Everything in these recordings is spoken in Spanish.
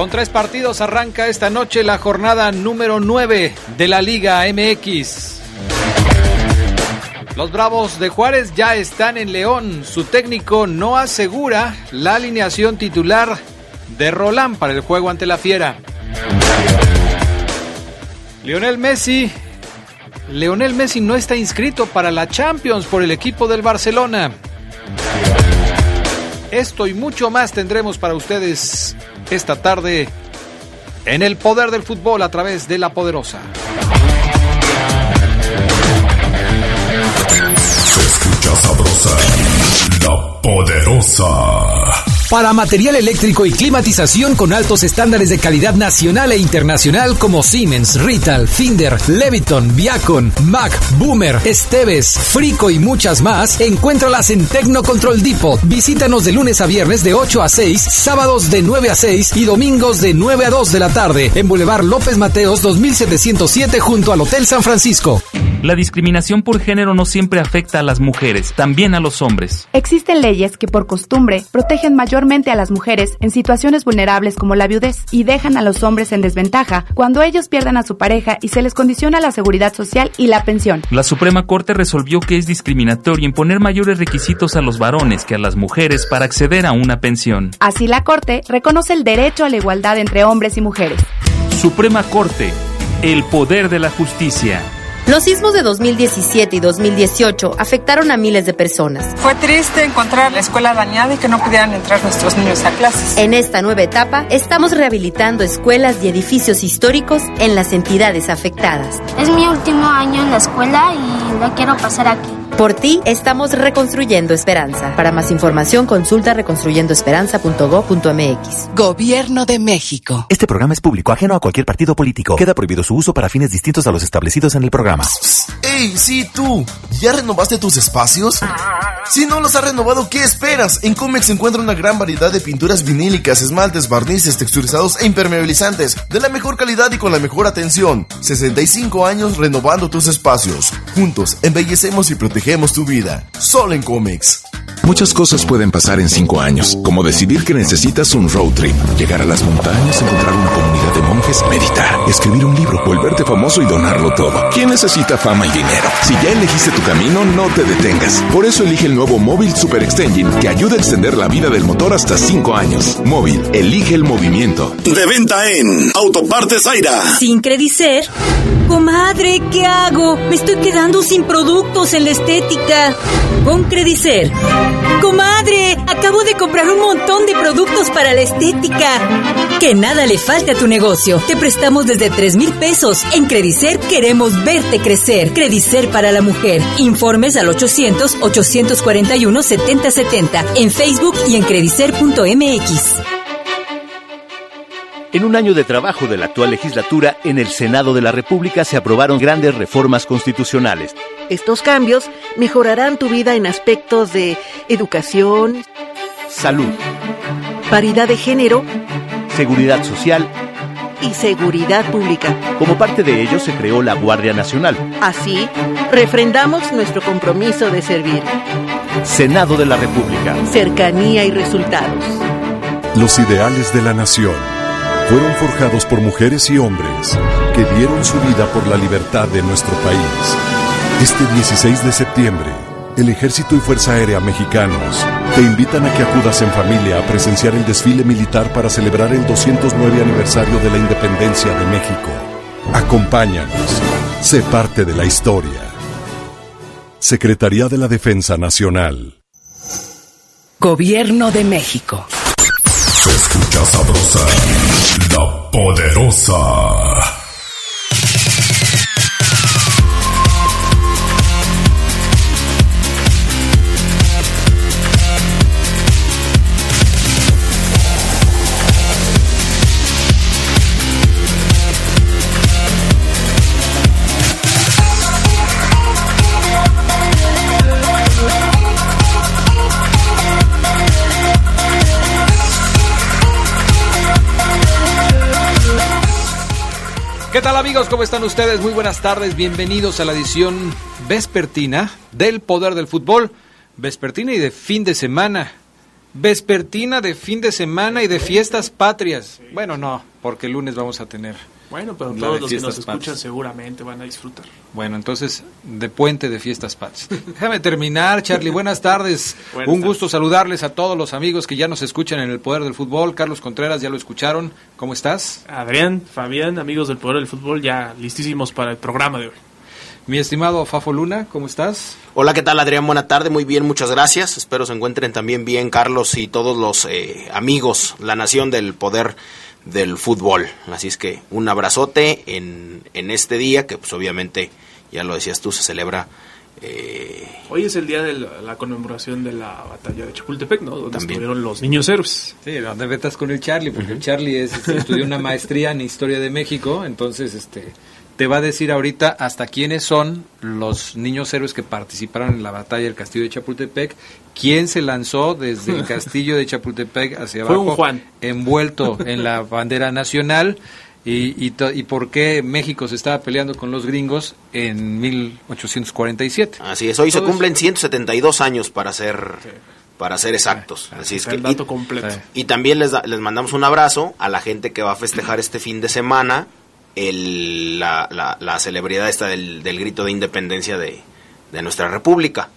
Con tres partidos arranca esta noche la jornada número 9 de la Liga MX. Los Bravos de Juárez ya están en León. Su técnico no asegura la alineación titular de Roland para el juego ante la Fiera. Lionel Messi. Lionel Messi no está inscrito para la Champions por el equipo del Barcelona. Esto y mucho más tendremos para ustedes esta tarde en el poder del fútbol a través de la poderosa. Se escucha sabrosa, la poderosa. Para material eléctrico y climatización con altos estándares de calidad nacional e internacional como Siemens, Rital, Finder, Leviton, Viacon, Mac, Boomer, Esteves, Frico y muchas más, encuéntralas en Tecnocontrol Depot. Visítanos de lunes a viernes de 8 a 6, sábados de 9 a 6 y domingos de 9 a 2 de la tarde en Boulevard López Mateos 2707 junto al Hotel San Francisco. La discriminación por género no siempre afecta a las mujeres, también a los hombres. Existen leyes que por costumbre protegen mayormente a las mujeres en situaciones vulnerables como la viudez y dejan a los hombres en desventaja cuando ellos pierdan a su pareja y se les condiciona la seguridad social y la pensión. La Suprema Corte resolvió que es discriminatorio imponer mayores requisitos a los varones que a las mujeres para acceder a una pensión. Así la Corte reconoce el derecho a la igualdad entre hombres y mujeres. Suprema Corte, el poder de la justicia. Los sismos de 2017 y 2018 afectaron a miles de personas. Fue triste encontrar la escuela dañada y que no pudieran entrar nuestros niños a clases. En esta nueva etapa, estamos rehabilitando escuelas y edificios históricos en las entidades afectadas. Es mi último año en la escuela y no quiero pasar aquí. Por ti, estamos reconstruyendo esperanza. Para más información, consulta reconstruyendoesperanza.gov.mx. Gobierno de México. Este programa es público, ajeno a cualquier partido político. Queda prohibido su uso para fines distintos a los establecidos en el programa. ¡Ey, sí, tú! ¿Ya renovaste tus espacios? Si no los has renovado, ¿qué esperas? En Comex se encuentra una gran variedad de pinturas vinílicas, esmaltes, barnices, texturizados e impermeabilizantes, de la mejor calidad y con la mejor atención. 65 años renovando tus espacios. Juntos, embellecemos y protegemos tu vida. Solo en Comex. Muchas cosas pueden pasar en cinco años, como decidir que necesitas un road trip, llegar a las montañas, encontrar una comunidad de monjes, meditar, escribir un libro, volverte famoso y donarlo todo. ¿Quién necesita fama y dinero? Si ya elegiste tu camino, no te detengas. Por eso elige el nuevo Móvil Super Extension, que ayuda a extender la vida del motor hasta cinco años. Móvil, elige el movimiento. De venta en Autopartes Aira. Sin Credicer. Comadre, ¿qué hago? Me estoy quedando sin productos en la estética. Con Credicer. Comadre, acabo de comprar un montón de productos para la estética. Que nada le falte a tu negocio. Te prestamos desde 3 mil pesos. En Credicer queremos verte crecer. Credicer para la mujer. Informes al 800-841-7070. En Facebook y en credicer.mx. En un año de trabajo de la actual legislatura, en el Senado de la República se aprobaron grandes reformas constitucionales. Estos cambios mejorarán tu vida en aspectos de educación, salud, paridad de género, seguridad social y seguridad pública. Como parte de ello se creó la Guardia Nacional. Así, refrendamos nuestro compromiso de servir. Senado de la República. Cercanía y resultados. Los ideales de la nación fueron forjados por mujeres y hombres que dieron su vida por la libertad de nuestro país. Este 16 de septiembre, el Ejército y Fuerza Aérea Mexicanos te invitan a que acudas en familia a presenciar el desfile militar para celebrar el 209 aniversario de la independencia de México. Acompáñanos, Sé parte de la historia. Secretaría de la Defensa Nacional. Gobierno de México. Se escucha sabrosa, la poderosa. ¿Qué tal amigos? ¿Cómo están ustedes? Muy buenas tardes. Bienvenidos a la edición vespertina del Poder del Fútbol. Vespertina y de fin de semana. Vespertina de fin de semana y de fiestas patrias. Bueno, no, porque el lunes vamos a tener bueno, pero todos los que nos escuchan seguramente van a disfrutar. Bueno, entonces, de puente de fiestas patrias. Déjame terminar, Charlie. Buenas tardes. Un gusto saludarles a todos los amigos que ya nos escuchan en el Poder del Fútbol. Carlos Contreras, ya lo escucharon. ¿Cómo estás? Adrián, Fabián, amigos del Poder del Fútbol, ya listísimos para el programa de hoy. Mi estimado Fafo Luna, ¿cómo estás? Hola, ¿qué tal Adrián? Buena tarde, muy bien, muchas gracias. Espero se encuentren también bien Carlos y todos los eh, amigos, la nación del Poder del fútbol. Así es que un abrazote en, en este día que pues obviamente, ya lo decías tú, se celebra... Eh, Hoy es el día de la, conmemoración de la batalla de Chapultepec, ¿no? Donde estuvieron los niños héroes. Sí, donde vetas con el Charlie, porque el Charlie es, este, estudió una maestría en Historia de México, entonces este te va a decir ahorita hasta quiénes son los niños héroes que participaron en la batalla del castillo de Chapultepec, quién se lanzó desde el castillo de Chapultepec hacia abajo, Juan. envuelto en la bandera nacional. Y, y, por qué México se estaba peleando con los gringos en 1847. Así es, hoy se cumplen 172 años para ser, para ser exactos. Así es que, el dato completo. Y también les, les mandamos un abrazo a la gente que va a festejar este fin de semana el, la, la, celebridad esta del, del, grito de independencia de, de, nuestra república.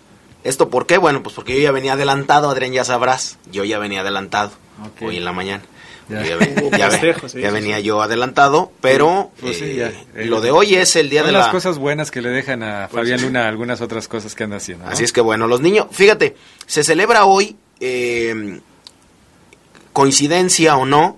¿Esto por qué? Bueno, pues porque yo ya venía adelantado, Adrián, ya sabrás, yo ya venía adelantado hoy en la mañana. Ya, venía yo adelantado, pero pues eh, lo de hoy es el día de las cosas buenas que le dejan a pues Fabián Luna algunas otras cosas que anda haciendo. Así es que bueno, los niños, fíjate, se celebra hoy, eh, coincidencia o no,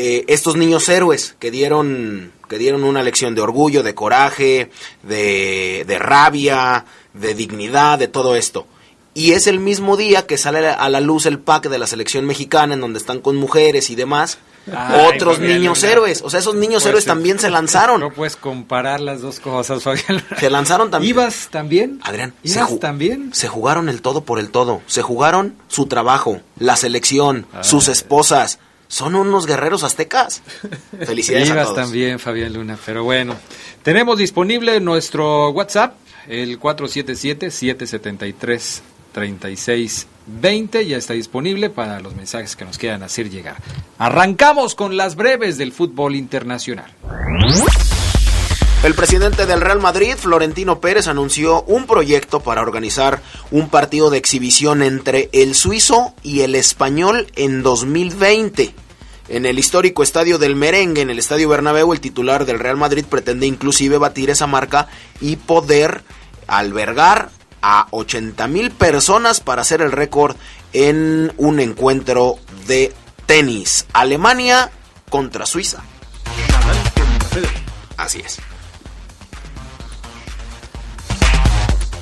eh, estos niños héroes que dieron, que dieron una lección de orgullo, de coraje, de, de rabia, de dignidad, de todo esto. Y es el mismo día que sale a la luz el pack de la selección mexicana, en donde están con mujeres y demás. otros niños héroes. O sea, esos niños héroes también se lanzaron. No puedes comparar las dos cosas, Fabián. Se lanzaron también. ¿Ibas también? Adrián, ¿Ibas se también? Se jugaron el todo por el todo. Se jugaron su trabajo, la selección, sus esposas, son unos guerreros aztecas. Felicidades a todos. también, Fabián Luna. Pero bueno, tenemos disponible nuestro WhatsApp, el 477-773-3620. Ya está disponible para los mensajes que nos quieran hacer llegar. Arrancamos con las breves del fútbol internacional. El presidente del Real Madrid, Florentino Pérez, anunció un proyecto para organizar un partido de exhibición entre el suizo y el español en 2020. En el histórico estadio del Merengue, en el estadio Bernabéu, el titular del Real Madrid pretende inclusive batir esa marca y poder albergar a 80 mil personas para hacer el récord en un encuentro de tenis. Alemania contra Suiza. Así es.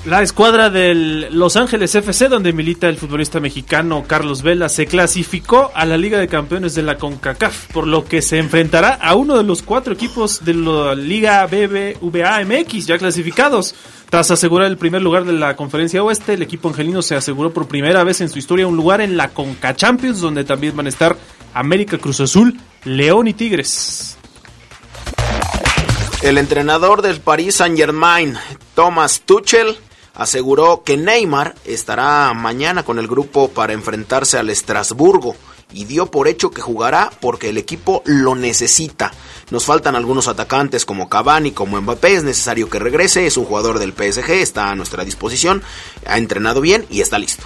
La escuadra del Los Ángeles FC, donde milita el futbolista mexicano Carlos Vela, se clasificó a la Liga de Campeones de la CONCACAF, por lo que se enfrentará a uno de los cuatro equipos de la Liga BBVA MX ya clasificados. Tras asegurar el primer lugar de la Conferencia Oeste, el equipo angelino se aseguró por primera vez en su historia un lugar en la CONCA Champions, donde también van a estar América Cruz Azul, León y Tigres. El entrenador del Paris Saint-Germain, Thomas Tuchel, aseguró que Neymar estará mañana con el grupo para enfrentarse al Estrasburgo y dio por hecho que jugará porque el equipo lo necesita. Nos faltan algunos atacantes como Cavani, como Mbappé, es necesario que regrese, es un jugador del PSG, está a nuestra disposición, ha entrenado bien y está listo.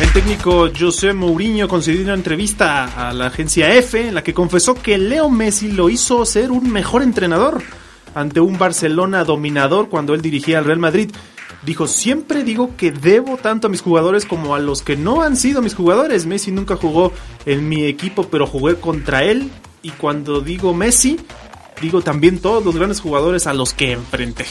El técnico José Mourinho concedió una entrevista a la agencia F en la que confesó que Leo Messi lo hizo ser un mejor entrenador ante un Barcelona dominador cuando él dirigía al Real Madrid. Dijo, siempre digo que debo tanto a mis jugadores como a los que no han sido mis jugadores. Messi nunca jugó en mi equipo, pero jugué contra él. Y cuando digo Messi, digo también todos los grandes jugadores a los que enfrenté.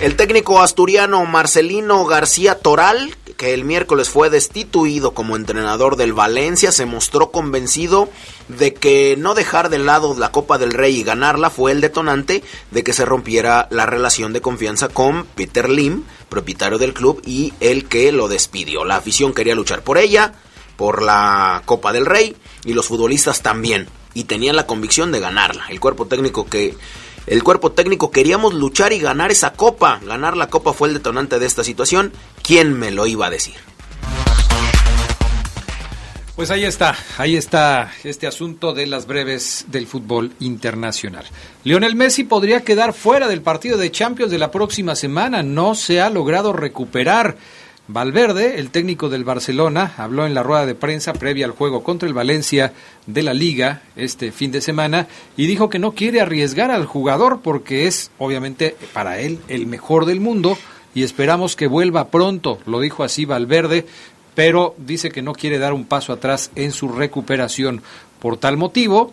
El técnico asturiano Marcelino García Toral, que el miércoles fue destituido como entrenador del Valencia, se mostró convencido de que no dejar de lado la Copa del Rey y ganarla fue el detonante de que se rompiera la relación de confianza con Peter Lim, propietario del club, y el que lo despidió. La afición quería luchar por ella, por la Copa del Rey, y los futbolistas también, y tenían la convicción de ganarla. El cuerpo técnico que el cuerpo técnico queríamos luchar y ganar esa copa. Ganar la copa fue el detonante de esta situación. ¿Quién me lo iba a decir? Pues ahí está, ahí está este asunto de las breves del fútbol internacional. Lionel Messi podría quedar fuera del partido de Champions de la próxima semana, no se ha logrado recuperar. Valverde, el técnico del Barcelona, habló en la rueda de prensa previa al juego contra el Valencia de la Liga este fin de semana y dijo que no quiere arriesgar al jugador porque es obviamente para él el mejor del mundo y esperamos que vuelva pronto, lo dijo así Valverde, pero dice que no quiere dar un paso atrás en su recuperación. Por tal motivo,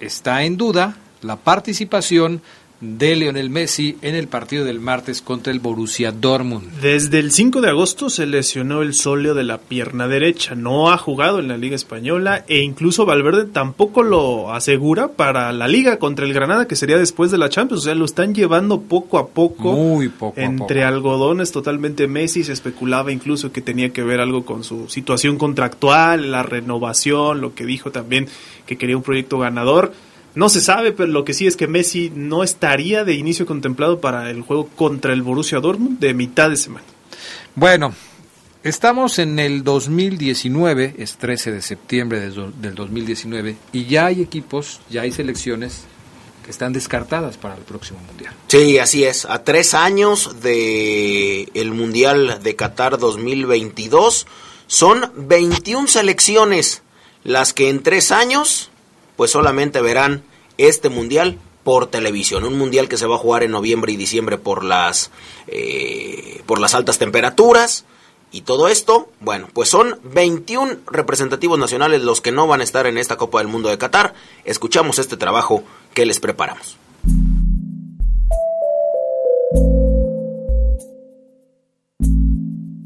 está en duda la participación de Lionel Messi en el partido del martes contra el Borussia Dortmund. Desde el 5 de agosto se lesionó el sóleo de la pierna derecha, no ha jugado en la Liga Española e incluso Valverde tampoco lo asegura para la Liga contra el Granada que sería después de la Champions, o sea, lo están llevando poco a poco, Muy poco entre a poco. algodones totalmente Messi, se especulaba incluso que tenía que ver algo con su situación contractual, la renovación, lo que dijo también que quería un proyecto ganador. No se sabe, pero lo que sí es que Messi no estaría de inicio contemplado para el juego contra el Borussia Dortmund de mitad de semana. Bueno, estamos en el 2019, es 13 de septiembre de do- del 2019, y ya hay equipos, ya hay selecciones que están descartadas para el próximo Mundial. Sí, así es. A tres años de el Mundial de Qatar 2022 son 21 selecciones las que en tres años pues solamente verán este Mundial por televisión. Un Mundial que se va a jugar en noviembre y diciembre por las, eh, por las altas temperaturas. Y todo esto, bueno, pues son 21 representativos nacionales los que no van a estar en esta Copa del Mundo de Qatar. Escuchamos este trabajo que les preparamos.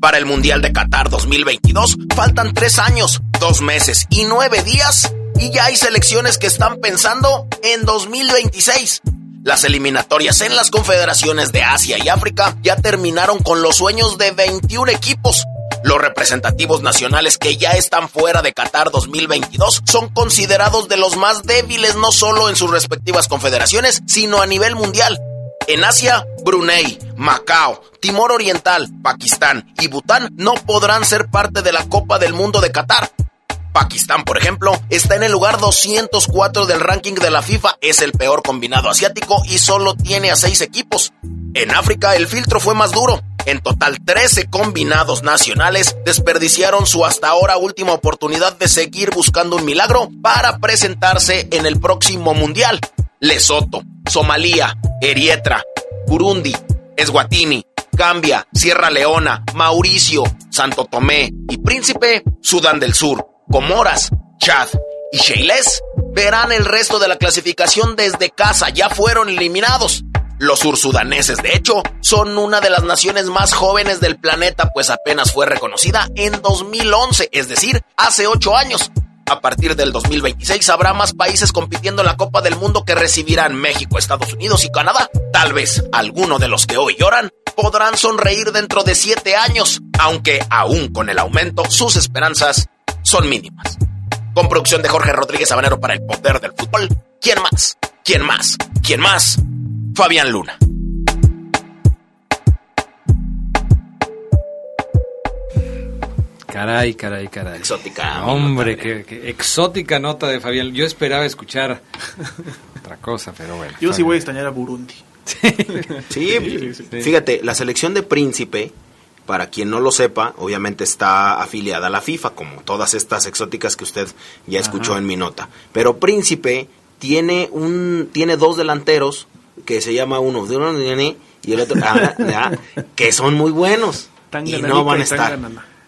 Para el Mundial de Qatar 2022 faltan tres años, dos meses y nueve días y ya hay selecciones que están pensando en 2026. Las eliminatorias en las confederaciones de Asia y África ya terminaron con los sueños de 21 equipos. Los representativos nacionales que ya están fuera de Qatar 2022 son considerados de los más débiles no solo en sus respectivas confederaciones, sino a nivel mundial. En Asia, Brunei, Macao, Timor Oriental, Pakistán y Bután no podrán ser parte de la Copa del Mundo de Qatar. Pakistán, por ejemplo, está en el lugar 204 del ranking de la FIFA, es el peor combinado asiático y solo tiene a seis equipos. En África el filtro fue más duro. En total 13 combinados nacionales desperdiciaron su hasta ahora última oportunidad de seguir buscando un milagro para presentarse en el próximo Mundial. Lesoto, Somalia, Erietra, Burundi, Eswatini, Gambia, Sierra Leona, Mauricio, Santo Tomé y Príncipe, Sudán del Sur, Comoras, Chad y Seychelles verán el resto de la clasificación desde casa, ya fueron eliminados. Los sursudaneses, de hecho, son una de las naciones más jóvenes del planeta, pues apenas fue reconocida en 2011, es decir, hace ocho años. A partir del 2026 habrá más países compitiendo en la Copa del Mundo que recibirán México, Estados Unidos y Canadá. Tal vez alguno de los que hoy lloran podrán sonreír dentro de siete años, aunque aún con el aumento sus esperanzas son mínimas. Con producción de Jorge Rodríguez Habanero para el poder del fútbol. ¿Quién más? ¿Quién más? ¿Quién más? Fabián Luna. Caray, caray, caray. Exótica. Hombre, qué, qué exótica nota de Fabián. Yo esperaba escuchar otra cosa, pero bueno. Yo sí voy a extrañar a Burundi. Sí, fíjate, la selección de Príncipe, para quien no lo sepa, obviamente está afiliada a la FIFA, como todas estas exóticas que usted ya escuchó Ajá. en mi nota. Pero Príncipe tiene un tiene dos delanteros que se llama uno y el otro ah, que son muy buenos y no van a estar.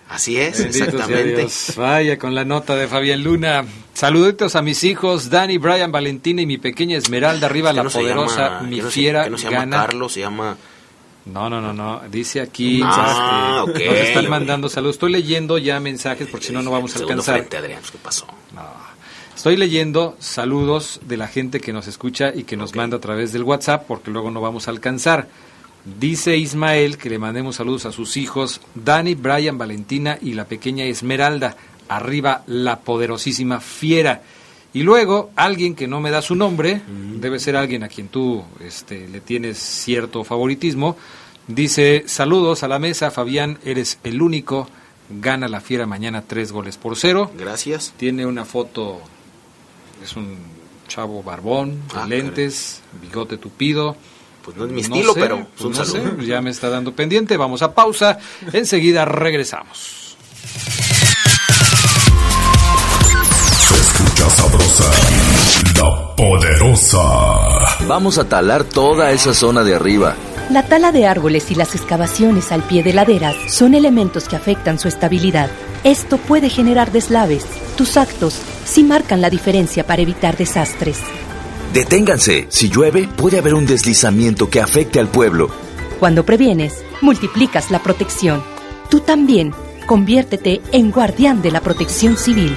Así es, exactamente. Vaya con la nota de Fabián Luna. Saluditos a mis hijos, Dani, Brian, Valentina y mi pequeña Esmeralda, arriba la poderosa, mi fiera, no se llama gana. Carlos, se llama... No, no, no, no. Dice aquí. Ah, este, ok, nos están mandando saludos. Estoy leyendo ya mensajes porque si no, no vamos a alcanzar. frente, Adrián, ¿qué pasó? Estoy leyendo saludos de la gente que nos escucha y que nos manda a través del WhatsApp porque luego no vamos a alcanzar. Dice Ismael que le mandemos saludos a sus hijos Dani, Brian, Valentina y la pequeña Esmeralda. Arriba la poderosísima fiera. Y luego alguien que no me da su nombre, debe ser alguien a quien tú este, le tienes cierto favoritismo, dice saludos a la mesa, Fabián, eres el único, gana la fiera mañana tres goles por cero. Gracias. Tiene una foto, es un chavo barbón, Ah, lentes, bigote tupido. Pues no es mi estilo, sé, pero pues un no sé, saludo. ya me está dando pendiente. Vamos a pausa. Enseguida regresamos. La poderosa. Vamos a talar toda esa zona de arriba. La tala de árboles y las excavaciones al pie de laderas son elementos que afectan su estabilidad. Esto puede generar deslaves. Tus actos sí marcan la diferencia para evitar desastres. Deténganse. Si llueve, puede haber un deslizamiento que afecte al pueblo. Cuando previenes, multiplicas la protección. Tú también, conviértete en guardián de la protección civil.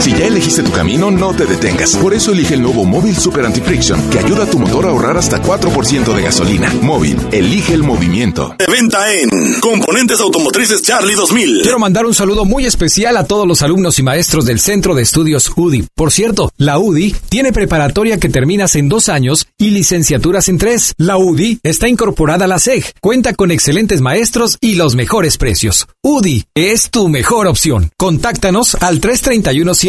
Si ya elegiste tu camino, no te detengas. Por eso elige el nuevo Móvil Super Anti-Friction, que ayuda a tu motor a ahorrar hasta 4% de gasolina. Móvil, elige el movimiento. De venta en Componentes Automotrices Charlie 2000. Quiero mandar un saludo muy especial a todos los alumnos y maestros del Centro de Estudios UDI. Por cierto, la UDI tiene preparatoria que terminas en dos años y licenciaturas en tres. La UDI está incorporada a la SEG, cuenta con excelentes maestros y los mejores precios. UDI es tu mejor opción. Contáctanos al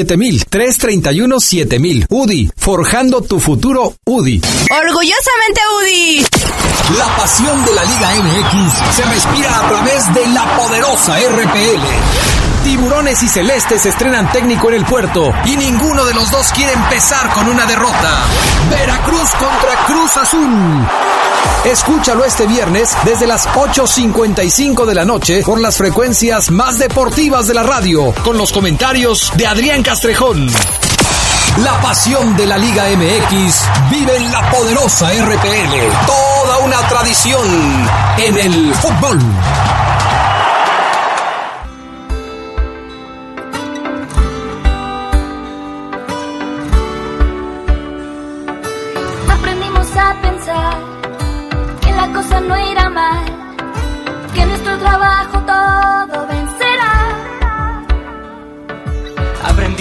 331-7000, 331-7000. UDI, forjando tu futuro UDI. Orgullosamente UDI. La pasión de la Liga MX se respira a través de la poderosa RPL. Tiburones y Celestes estrenan técnico en el puerto y ninguno de los dos quiere empezar con una derrota. Veracruz contra Cruz Azul. Escúchalo este viernes desde las 8.55 de la noche por las frecuencias más deportivas de la radio, con los comentarios de Adrián Castrejón. La pasión de la Liga MX vive en la poderosa RPL. Toda una tradición en el fútbol.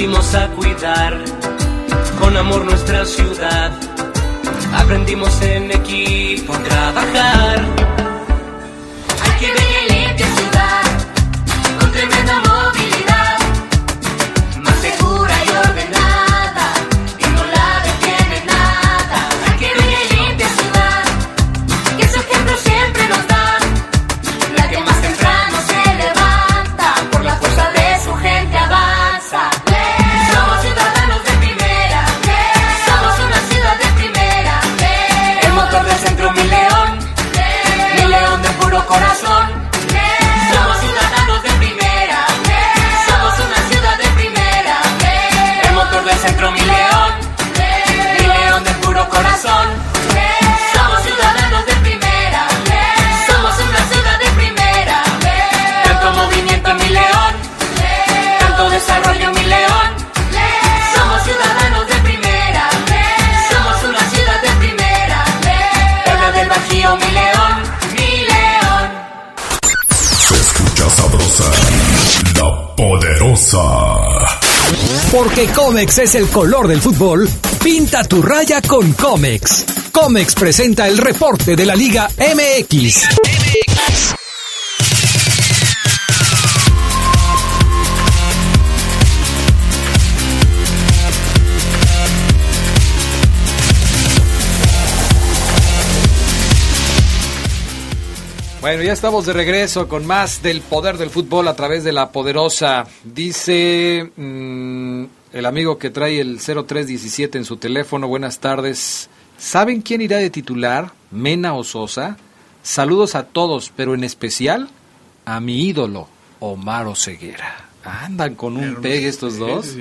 Aprendimos a cuidar con amor nuestra ciudad. Aprendimos en equipo a trabajar. que Comex es el color del fútbol, pinta tu raya con Comex. Comex presenta el reporte de la Liga MX. Bueno, ya estamos de regreso con más del poder del fútbol a través de la poderosa. Dice mm, el amigo que trae el 0317 en su teléfono, buenas tardes. ¿Saben quién irá de titular? Mena o Sosa. Saludos a todos, pero en especial a mi ídolo, Omar Oseguera. Andan con un pegue estos dos.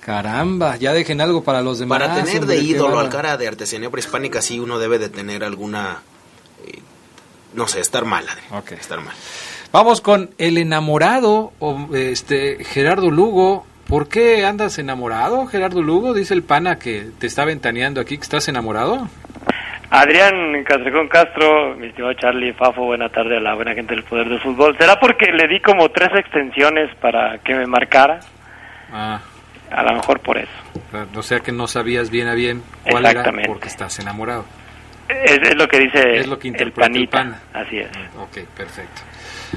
Caramba, ya dejen algo para los demás. Para tener de ídolo al cara de artesanía prehispánica, sí uno debe de tener alguna. eh, no sé, estar mal, Adri. Estar mal. Vamos con el enamorado, o, este Gerardo Lugo. ¿Por qué andas enamorado, Gerardo Lugo? Dice el pana que te está ventaneando aquí que estás enamorado. Adrián Castrejón Castro, mi estimado Charlie Fafo, buena tarde a la buena gente del Poder del Fútbol. ¿Será porque le di como tres extensiones para que me marcara? Ah, A lo mejor por eso. o sea que no sabías bien a bien cuál era porque estás enamorado. Es, es lo que dice Es lo que el el panita. pana. Así es. Ok, perfecto.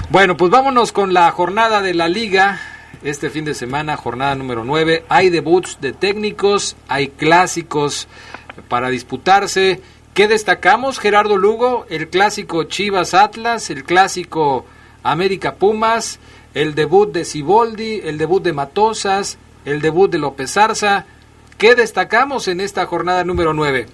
Bueno, pues vámonos con la jornada de la liga. Este fin de semana, jornada número 9. Hay debuts de técnicos, hay clásicos para disputarse. ¿Qué destacamos, Gerardo Lugo? El clásico Chivas Atlas, el clásico América Pumas, el debut de Ciboldi, el debut de Matosas, el debut de López Arza. ¿Qué destacamos en esta jornada número 9?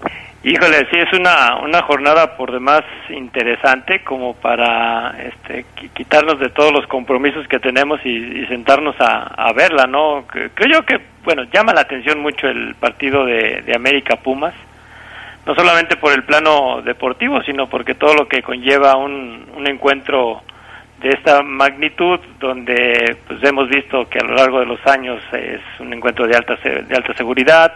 Híjole, sí es una, una jornada por demás interesante como para este, qui- quitarnos de todos los compromisos que tenemos y, sentarnos a, verla, ¿no? Creo yo que, bueno, llama la atención mucho el partido de, de América Pumas, no solamente por el plano deportivo, sino porque todo lo que conlleva un, un encuentro de esta magnitud, donde pues hemos visto que a lo largo de los años es un encuentro de alta, de alta seguridad,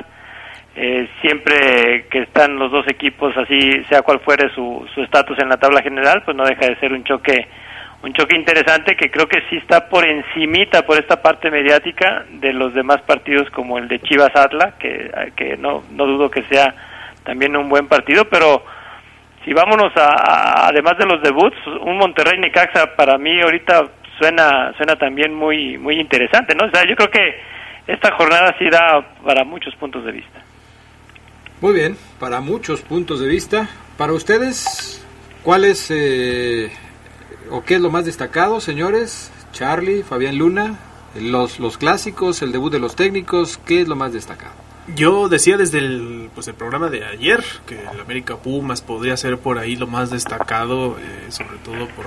eh, siempre que están los dos equipos así, sea cual fuere su estatus en la tabla general, pues no deja de ser un choque un choque interesante que creo que sí está por encimita por esta parte mediática de los demás partidos como el de Chivas Atla, que, que no, no dudo que sea también un buen partido, pero si vámonos a, a- además de los debuts, un Monterrey Necaxa para mí ahorita suena suena también muy muy interesante, ¿no? O sea, yo creo que esta jornada sí da para muchos puntos de vista. Muy bien, para muchos puntos de vista. Para ustedes, ¿cuál es eh, o qué es lo más destacado, señores? Charlie, Fabián Luna, los, los clásicos, el debut de los técnicos, ¿qué es lo más destacado? Yo decía desde el, pues el programa de ayer que el América Pumas podría ser por ahí lo más destacado, eh, sobre todo por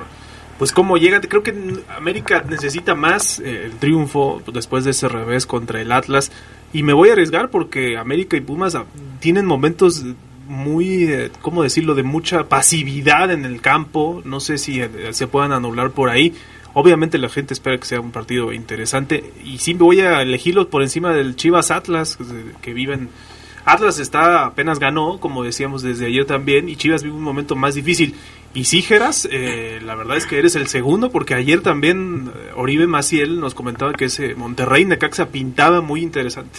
pues cómo llega. Creo que América necesita más eh, el triunfo después de ese revés contra el Atlas y me voy a arriesgar porque América y Pumas ah, tienen momentos muy, eh, ¿cómo decirlo?, de mucha pasividad en el campo. No sé si eh, se puedan anular por ahí. Obviamente la gente espera que sea un partido interesante y sí voy a elegirlos por encima del Chivas Atlas que, que viven. Atlas está apenas ganó, como decíamos desde ayer también, y Chivas vive un momento más difícil. Y sí, Geras, eh, la verdad es que eres el segundo, porque ayer también eh, Oribe Maciel nos comentaba que ese Monterrey Necaxa pintaba muy interesante.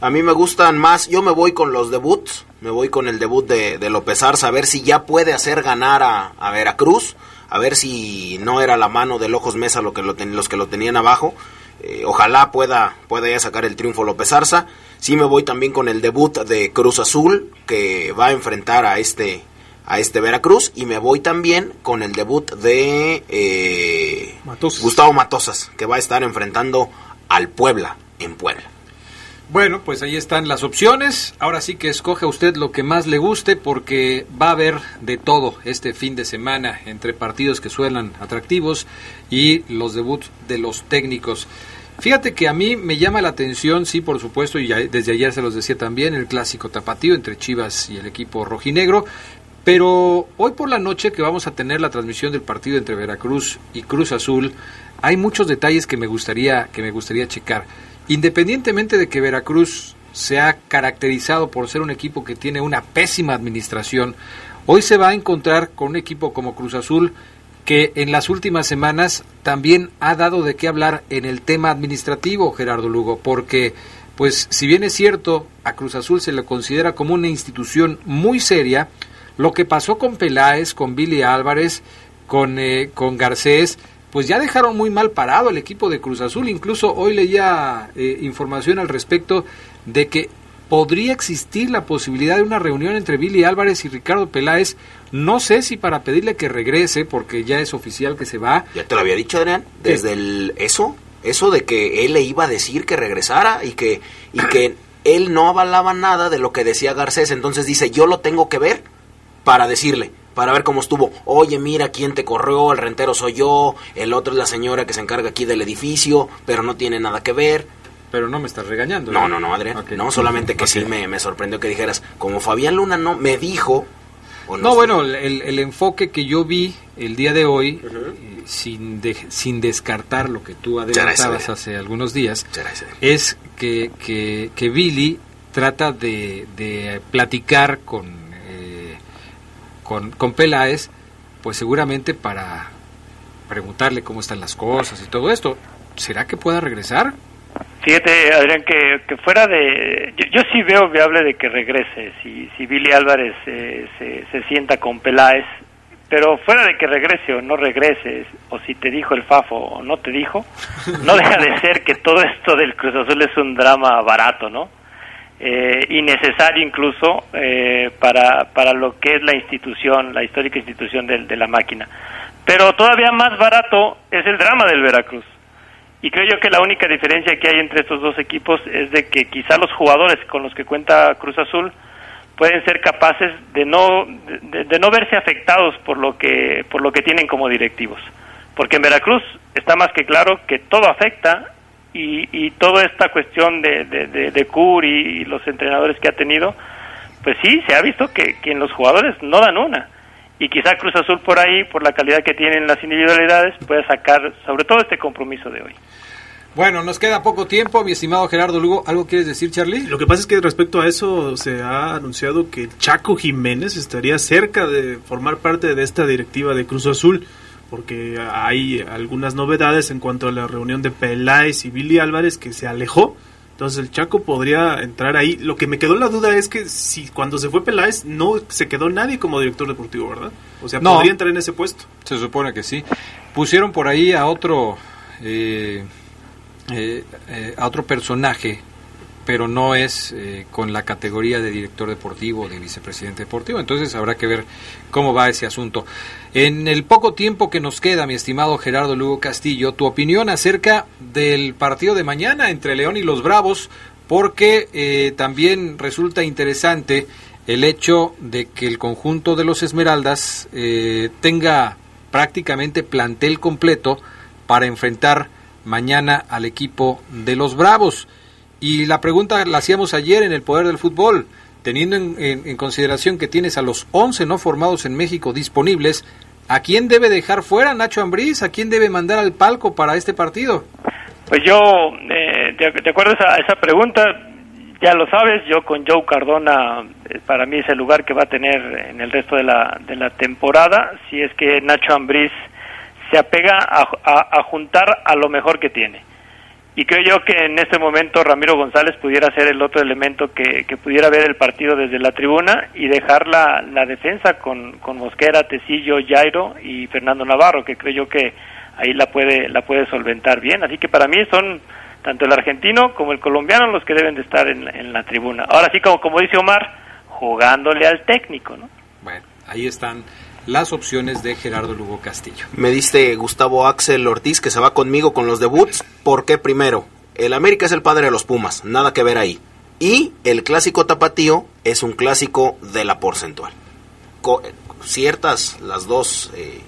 A mí me gustan más, yo me voy con los debuts, me voy con el debut de, López Arza, a ver si ya puede hacer ganar a, a Veracruz, a ver si no era la mano de Lojos Mesa lo que lo los que lo tenían abajo. Eh, ojalá pueda, pueda ya sacar el triunfo López Arza. Sí me voy también con el debut de Cruz Azul, que va a enfrentar a este, a este Veracruz. Y me voy también con el debut de eh, Gustavo Matosas, que va a estar enfrentando al Puebla en Puebla. Bueno, pues ahí están las opciones. Ahora sí que escoge usted lo que más le guste porque va a haber de todo este fin de semana entre partidos que suenan atractivos y los debuts de los técnicos. Fíjate que a mí me llama la atención, sí, por supuesto, y desde ayer se los decía también, el clásico tapatío entre Chivas y el equipo rojinegro. Pero hoy por la noche que vamos a tener la transmisión del partido entre Veracruz y Cruz Azul, hay muchos detalles que me gustaría que me gustaría checar. Independientemente de que Veracruz se ha caracterizado por ser un equipo que tiene una pésima administración, hoy se va a encontrar con un equipo como Cruz Azul que en las últimas semanas también ha dado de qué hablar en el tema administrativo, Gerardo Lugo, porque pues si bien es cierto, a Cruz Azul se le considera como una institución muy seria, lo que pasó con Peláez, con Billy Álvarez, con, eh, con Garcés, pues ya dejaron muy mal parado el equipo de Cruz Azul. Incluso hoy leía eh, información al respecto de que podría existir la posibilidad de una reunión entre Billy Álvarez y Ricardo Peláez. No sé si para pedirle que regrese, porque ya es oficial que se va. Ya te lo había dicho, Adrián, desde el eso, eso de que él le iba a decir que regresara y que y que él no avalaba nada de lo que decía Garcés, entonces dice, "Yo lo tengo que ver para decirle, para ver cómo estuvo. Oye, mira quién te corrió, el rentero soy yo, el otro es la señora que se encarga aquí del edificio, pero no tiene nada que ver." Pero no me estás regañando. No, no, no, Adrián. No, solamente que sí me, me sorprendió que dijeras, como Fabián Luna no me dijo. o No, bueno, el, el enfoque que yo vi el día de hoy, eh, sin, de- sin descartar lo que tú adelantabas hace algunos días, es que, que, que Billy trata de, de platicar con, eh, con, con Peláez, pues seguramente para preguntarle cómo están las cosas y todo esto. ¿Será que pueda regresar? Fíjate, Adrián, que, que fuera de... Yo, yo sí veo viable de que regrese, si, si Billy Álvarez se, se sienta con Peláez, pero fuera de que regrese o no regrese, o si te dijo el Fafo o no te dijo, no deja de ser que todo esto del Cruz Azul es un drama barato, ¿no? Eh, innecesario incluso eh, para, para lo que es la institución, la histórica institución del- de la máquina. Pero todavía más barato es el drama del Veracruz. Y creo yo que la única diferencia que hay entre estos dos equipos es de que quizá los jugadores con los que cuenta Cruz Azul pueden ser capaces de no de, de no verse afectados por lo que por lo que tienen como directivos, porque en Veracruz está más que claro que todo afecta y, y toda esta cuestión de, de, de, de Cur y, y los entrenadores que ha tenido, pues sí se ha visto que, que en los jugadores no dan una y quizá Cruz Azul por ahí, por la calidad que tienen las individualidades, pueda sacar sobre todo este compromiso de hoy. Bueno, nos queda poco tiempo, mi estimado Gerardo Lugo. ¿Algo quieres decir, Charlie? Lo que pasa es que respecto a eso se ha anunciado que Chaco Jiménez estaría cerca de formar parte de esta directiva de Cruz Azul, porque hay algunas novedades en cuanto a la reunión de Peláez y Billy Álvarez que se alejó. Entonces el Chaco podría entrar ahí. Lo que me quedó la duda es que si cuando se fue Peláez no se quedó nadie como director deportivo, ¿verdad? O sea, No. podría entrar en ese puesto. Se supone que sí. Pusieron por ahí a otro eh, eh, eh, a otro personaje, pero no es eh, con la categoría de director deportivo de vicepresidente deportivo. Entonces habrá que ver cómo va ese asunto. En el poco tiempo que nos queda, mi estimado Gerardo Lugo Castillo, tu opinión acerca del partido de mañana entre León y los Bravos, porque eh, también resulta interesante el hecho de que el conjunto de los Esmeraldas eh, tenga prácticamente plantel completo para enfrentar mañana al equipo de los Bravos. Y la pregunta la hacíamos ayer en el Poder del Fútbol, teniendo en, consideración que tienes a los 11 no formados en México disponibles, ¿a quién debe dejar fuera Nacho Ambriz? ¿A quién debe mandar al palco para este partido? Pues yo, eh, de, acuerdo a esa, pregunta, ya lo sabes, yo con Joe Cardona, eh, para mí es el lugar que va a tener en el resto de la, de la temporada, si es que Nacho Ambriz se apega a- a juntar a lo mejor que tiene. Y creo yo que en este momento Ramiro González pudiera ser el otro elemento que, que pudiera ver el partido desde la tribuna y dejar la, la defensa con, con Mosquera, Tecillo, Jairo y Fernando Navarro, que creo yo que ahí la puede, la puede solventar bien. Así que para mí son tanto el argentino como el colombiano los que deben de estar en, en la tribuna. Ahora sí, como, como dice Omar, jugándole al técnico, ¿no? Bueno, ahí están las opciones de Gerardo Lugo Castillo. Me diste Gustavo Axel Ortiz que se va conmigo con los debuts. porque primero? El América es el padre de los Pumas, nada que ver ahí. Y el clásico tapatío es un clásico de la porcentual. Co- ciertas las dos eh,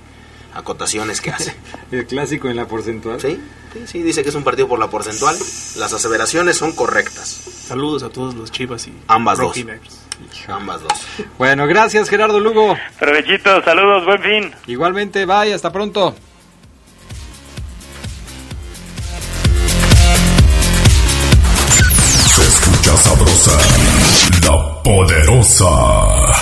acotaciones que hace. El clásico en la porcentual. Sí, sí, sí, dice que es un partido por la porcentual. Las aseveraciones son correctas. Saludos a todos los chivas y Ambas dos. Ambas dos. Bueno, gracias Gerardo Lugo. Provechito, saludos, buen fin. Igualmente, bye, hasta pronto. Se escucha sabrosa, la poderosa.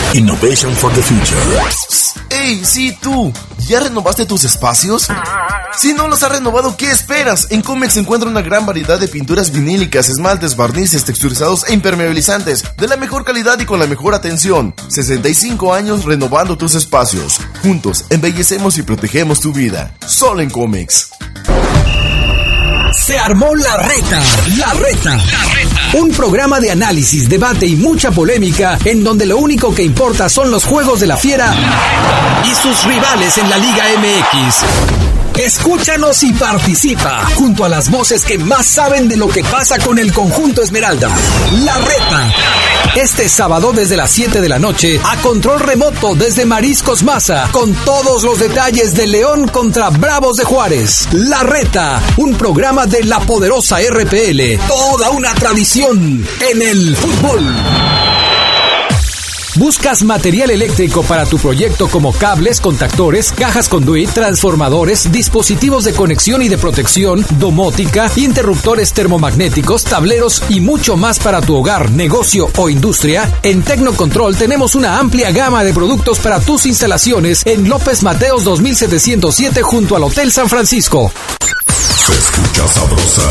Innovation for the future. ¡Ey, sí tú! ¿Ya renovaste tus espacios? Si no los has renovado, ¿qué esperas? En Comex se encuentra una gran variedad de pinturas vinílicas, esmaltes, barnices, texturizados e impermeabilizantes de la mejor calidad y con la mejor atención. 65 años renovando tus espacios. Juntos embellecemos y protegemos tu vida. Solo en Comex. Se armó la reta, la reta. Un programa de análisis, debate y mucha polémica en donde lo único que importa son los juegos de la fiera y sus rivales en la Liga MX. Escúchanos y participa junto a las voces que más saben de lo que pasa con el conjunto Esmeralda. La reta. Este sábado desde las 7 de la noche a control remoto desde Mariscos Maza con todos los detalles de León contra Bravos de Juárez. La reta, un programa de la poderosa RPL. Toda una tradición en el fútbol. ¿Buscas material eléctrico para tu proyecto como cables, contactores, cajas conduit, transformadores, dispositivos de conexión y de protección, domótica, interruptores termomagnéticos, tableros y mucho más para tu hogar, negocio o industria? En Tecnocontrol tenemos una amplia gama de productos para tus instalaciones en López Mateos 2707 junto al Hotel San Francisco. Se escucha sabrosa,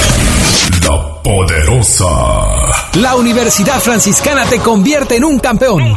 la poderosa. La Universidad Franciscana te convierte en un campeón.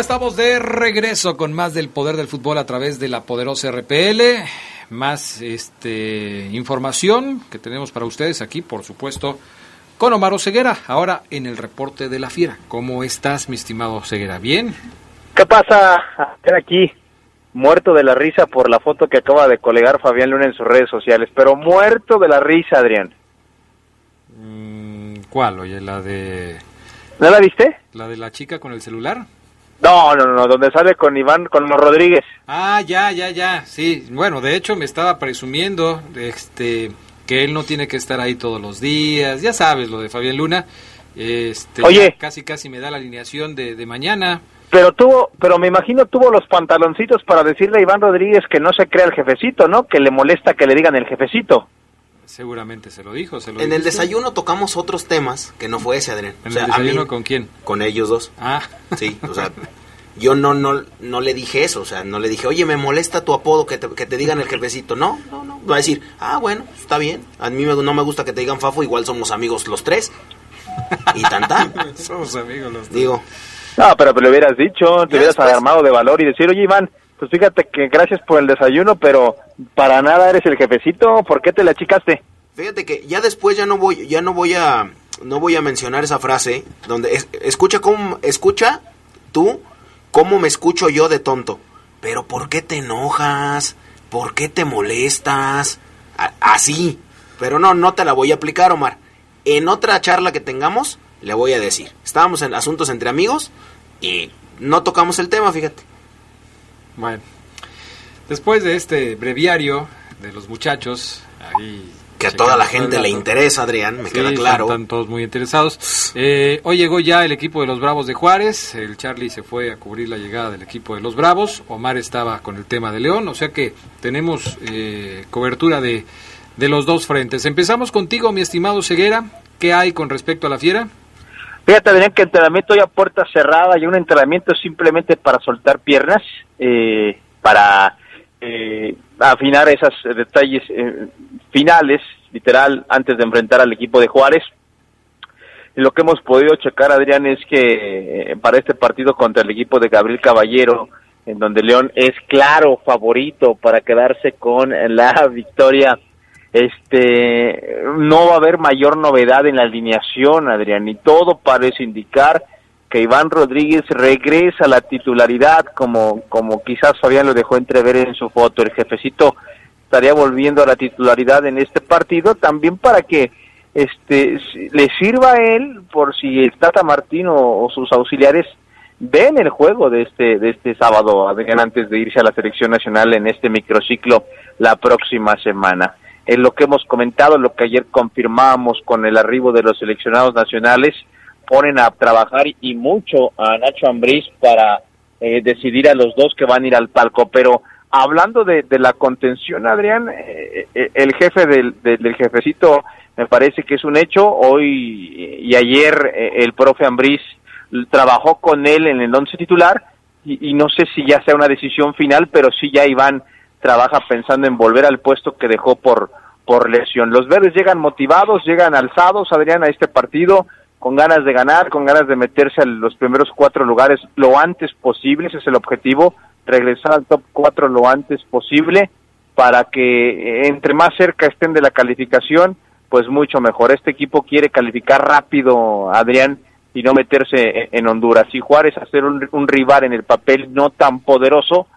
Ya estamos de regreso con más del poder del fútbol a través de la poderosa RPL. Más este información que tenemos para ustedes aquí, por supuesto, con Omar Ceguera. Ahora en el reporte de la fiera. ¿Cómo estás, mi estimado Ceguera? ¿Bien? ¿Qué pasa? Estoy aquí, muerto de la risa por la foto que acaba de colegar Fabián Luna en sus redes sociales, pero muerto de la risa, Adrián. Mm, ¿Cuál? Oye, la de... ¿No la viste? ¿La de la chica con el celular? No, no, no, donde sale con Iván, con los Rodríguez. Ah, ya, ya, ya. Sí, bueno, de hecho me estaba presumiendo este que él no tiene que estar ahí todos los días. Ya sabes lo de Fabián Luna. Este, Oye. casi casi me da la alineación de, de mañana. Pero tuvo, pero me imagino tuvo los pantaloncitos para decirle a Iván Rodríguez que no se crea el jefecito, ¿no? Que le molesta que le digan el jefecito. Seguramente se lo dijo. Se lo En el desayuno tocamos otros temas que no fue ese, Adrián. ¿En O sea, el a mí- desayuno con quién? Con ellos dos. Ah. Sí, o sea, yo no, no, no le dije eso, o sea, no le dije, oye, me molesta tu apodo, que te, que te digan el jefecito. No, no, no. Va a decir, ah, bueno, está bien. A mí me- no me gusta que te digan Fafo, igual somos amigos los tres. Y tan tan. Somos amigos los dos. Digo, No, pero, pero le hubieras dicho, te hubieras después. armado de valor y decir, oye Iván, pues fíjate que gracias por el desayuno, pero para nada eres el jefecito, ¿por qué te la achicaste? Fíjate que ya después ya no voy, ya no voy a, no voy a mencionar esa frase donde es- escucha cómo, escucha tú cómo me escucho yo de tonto. Pero ¿por qué te enojas? ¿Por qué te molestas? Así. Pero no, no te la voy a aplicar, Omar. En otra charla que tengamos, le voy a decir. Estábamos en asuntos entre amigos y no tocamos el tema, fíjate. Bueno, después de este breviario de los muchachos, ahí Que a toda la gente le interesa, Adrián, me Sí, queda claro. Están todos muy interesados. Eh, hoy llegó ya el equipo de los Bravos de Juárez. El Charlie se fue a cubrir la llegada del equipo de los Bravos. Omar estaba con el tema de León. O sea que tenemos eh, cobertura de, de los dos frentes. Empezamos contigo, mi estimado Ceguera. ¿Qué hay con respecto a la fiera? Fíjate, Adrián, que entrenamiento ya puerta cerrada y un entrenamiento simplemente para soltar piernas, eh, para eh, afinar esos detalles eh, finales, literal, antes de enfrentar al equipo de Juárez. Lo que hemos podido checar, Adrián, es que eh, para este partido contra el equipo de Gabriel Caballero, en donde León es claro favorito para quedarse con la victoria este no va a haber mayor novedad en la alineación, Adrián, y todo parece indicar que Iván Rodríguez regresa a la titularidad, como, como quizás Fabián lo dejó entrever en su foto. El jefecito estaría volviendo a la titularidad en este partido, también para que este le sirva a él por si el Tata Martino o sus auxiliares ven el juego de este de este sábado antes de irse a la selección nacional en este microciclo la próxima semana. En lo que hemos comentado, lo que ayer confirmábamos con el arribo de los seleccionados nacionales, ponen a trabajar y mucho a Nacho Ambriz para eh, decidir a los dos que van a ir al palco. Pero hablando de, la contención, Adrián, eh, eh, el jefe del, jefecito me parece que es un hecho. Hoy y ayer eh, el profe Ambriz trabajó con él en el once titular y, y no sé si ya sea una decisión final, pero sí ya Iván trabaja pensando en volver al puesto que dejó por por lesión. Los verdes llegan motivados, llegan alzados, Adrián, a este partido con ganas de ganar, con ganas de meterse a los primeros cuatro lugares lo antes posible, ese es el objetivo, regresar al top cuatro lo antes posible para que eh, entre más cerca estén de la calificación, pues mucho mejor. Este equipo quiere calificar rápido, Adrián, y no meterse en- en Honduras. Si Juárez hacer un, un rival en el papel no tan poderoso,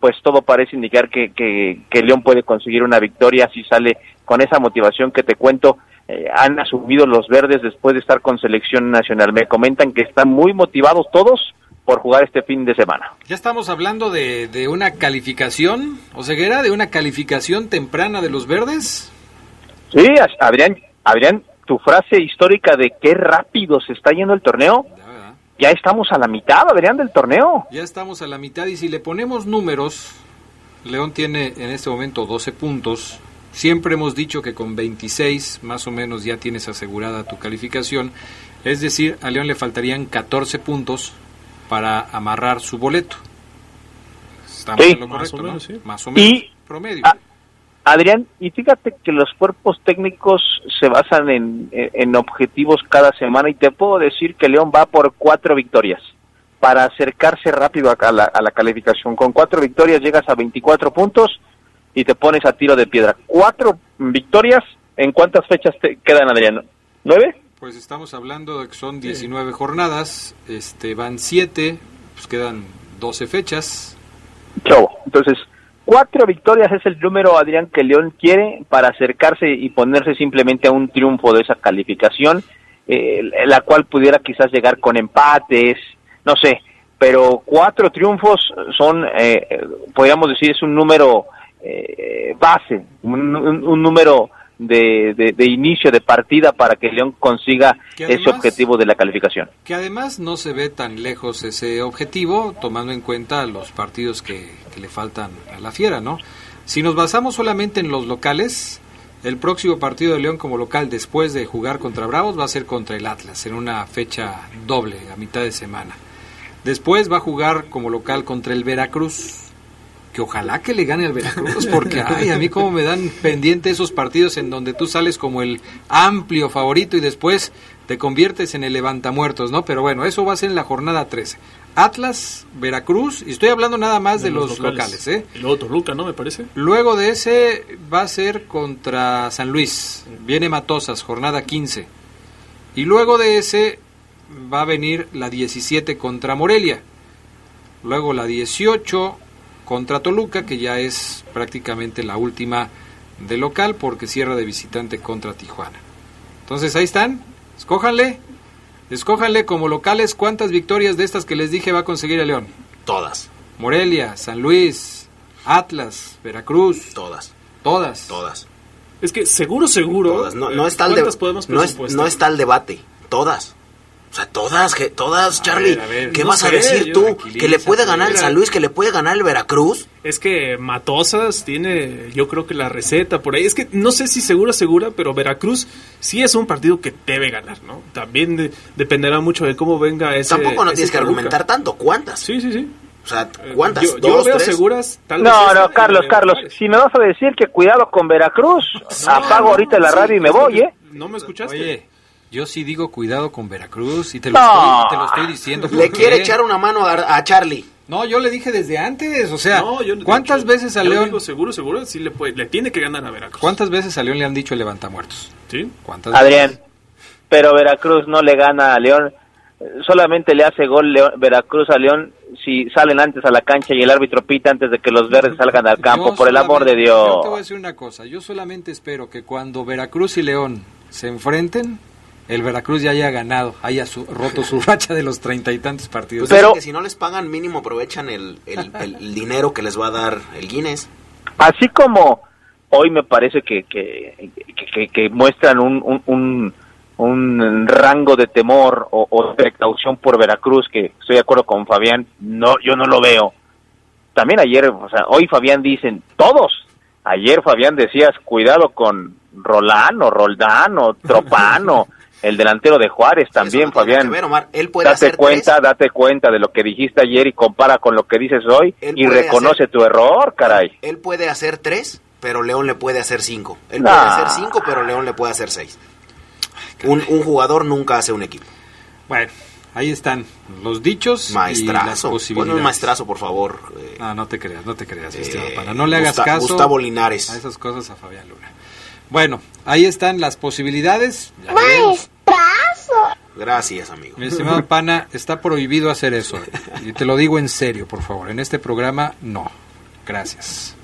pues todo parece indicar que, que, que León puede conseguir una victoria si sale con esa motivación que te cuento. eh, han asumido los verdes después de estar con selección nacional. Me comentan que están muy motivados todos por jugar este fin de semana. Ya estamos hablando de, de una calificación, o ceguera, de una calificación temprana de los verdes. Sí, Adrián, Adrián, tu frase histórica de qué rápido se está yendo el torneo, ya estamos a la mitad, Adrián, del torneo. Ya estamos a la mitad y si le ponemos números, León tiene en este momento 12 puntos. Siempre hemos dicho que con 26 más o menos ya tienes asegurada tu calificación. Es decir, a León le faltarían 14 puntos para amarrar su boleto. Estamos Sí. en lo Más correcto, o ¿no? menos, sí. Más o menos. Y promedio. a- Adrián, y fíjate que los cuerpos técnicos se basan en, en- objetivos cada semana y te puedo decir que León va por cuatro victorias para acercarse rápido a, la, a la calificación. Con cuatro victorias llegas a 24 puntos y te pones a tiro de piedra. Cuatro victorias, ¿en cuántas fechas te quedan, Adrián? ¿Nueve? Pues estamos hablando de que son 19 jornadas, este van 7, pues quedan 12 fechas. Chau. Entonces, cuatro victorias es el número, Adrián, que León quiere para acercarse y ponerse simplemente a un triunfo de esa calificación, eh, la cual pudiera quizás llegar con empates, no sé, pero cuatro triunfos son, eh, podríamos decir, es un número eh, base, un número de, de- de inicio de partida para que León consiga Que ese objetivo de la calificación. Que además no se ve tan lejos ese objetivo, tomando en cuenta los partidos que, que le faltan a la fiera, ¿no? Si nos basamos solamente en los locales, el próximo partido de León como local después de jugar contra Bravos va a ser contra el Atlas, en una fecha doble, a mitad de semana. Después va a jugar como local contra el Veracruz, que ojalá que le gane al Veracruz, porque ay, a mí como me dan pendiente esos partidos en donde tú sales como el amplio favorito y después te conviertes en el levantamuertos, ¿no? Pero bueno, eso va a ser en la jornada 13. Atlas, Veracruz, y estoy hablando nada más de, los, locales. ¿eh? Y luego Toluca, ¿no? Me parece. Luego de ese va a ser contra San Luis. Viene Matosas, jornada 15. Y luego de ese va a venir la 17 contra Morelia. Luego la 18 contra Toluca, que ya es prácticamente la última de local porque cierra de visitante contra Tijuana. Entonces ahí están. Escójanle. Escójanle como locales cuántas victorias de estas que les dije va a conseguir el León. Todas. Morelia, San Luis, Atlas, Veracruz. Todas. Todas. Todas. Es que seguro, seguro. Todas. No, eh, no está el ¿Cuántas de- podemos no, es- no está el debate. Todas. O sea, todas, que, todas, Charlie. ver, a ver, ¿Qué no vas a decir yo- tú? ¿Que le puede ganar el. San Luis? ¿Que le puede ganar el Veracruz? Es que Matosas tiene, yo creo que la receta por ahí. Es que no sé si segura, segura, pero Veracruz sí es un partido que debe ganar, ¿no? También de- dependerá mucho de cómo venga ese. Tampoco no ese tienes que argumentar tanto. ¿Cuántas? Sí, sí, sí. O sea, ¿cuántas? Yo, yo ¿Dos, veo tres? seguras, tal vez. No, no, Carlos, Carlos, si me vas a decir que cuidado con Veracruz, apago ahorita la sí, radio y me voy, ¿eh? ¿No me escuchaste? Oye, yo sí digo cuidado con Veracruz y te lo, No. estoy, te lo estoy diciendo. ¿por Le quiere echar una mano a, a Charlie. No, yo le dije desde antes, o sea, No, yo no- ¿cuántas veces a yo León, digo seguro, seguro, sí le, puede, le tiene que ganar a Veracruz. cuántas veces a León le han dicho el levantamuertos? ¿Sí? ¿Cuántas Adrián, veces? pero Veracruz no le gana a León. Solamente le hace gol León- Veracruz a León si salen antes a la cancha y el árbitro pita antes de que los verdes salgan al campo, Yo por el amor de solamente- Yo te voy a Dios. decir una cosa, yo solamente espero que cuando Veracruz y León se enfrenten, el Veracruz ya haya ganado, haya su- roto su racha de los treinta y tantos partidos. Pues dicen que si no les pagan mínimo aprovechan el, el- el dinero que les va a dar el Guinness. Así como hoy me parece que, que, que- que- que muestran un, un, un, un rango de temor o, o de precaución por Veracruz, que estoy de acuerdo con Fabián, no, yo no lo veo. También ayer, o sea, hoy Fabián dicen, todos. Ayer Fabián decías, cuidado con Rolán o Roldán o Tropano, el delantero de Juárez también, Fabián. que ver, Omar. Él puede date hacer cuenta, date cuenta de lo que dijiste ayer y compara con lo que dices hoy Él y reconoce hacer- tu error, caray. Él puede hacer tres, pero León le puede hacer cinco. Él Nah. puede hacer cinco, pero León le puede hacer seis. Un, un jugador nunca hace un equipo. Bueno, ahí están los dichos y las Maestrazo. Pon posibilidades. un maestrazo, por favor. eh, No, no te creas, no te creas, Eh, pana. No le hagas Gusta- caso Gustavo Linares. a esas cosas a Fabián Luna. Bueno, ahí están las posibilidades. Ya veremos. Gracias, amigo. Mi estimado pana, está prohibido hacer eso. Y te lo digo en serio, por favor. En este programa, no. Gracias.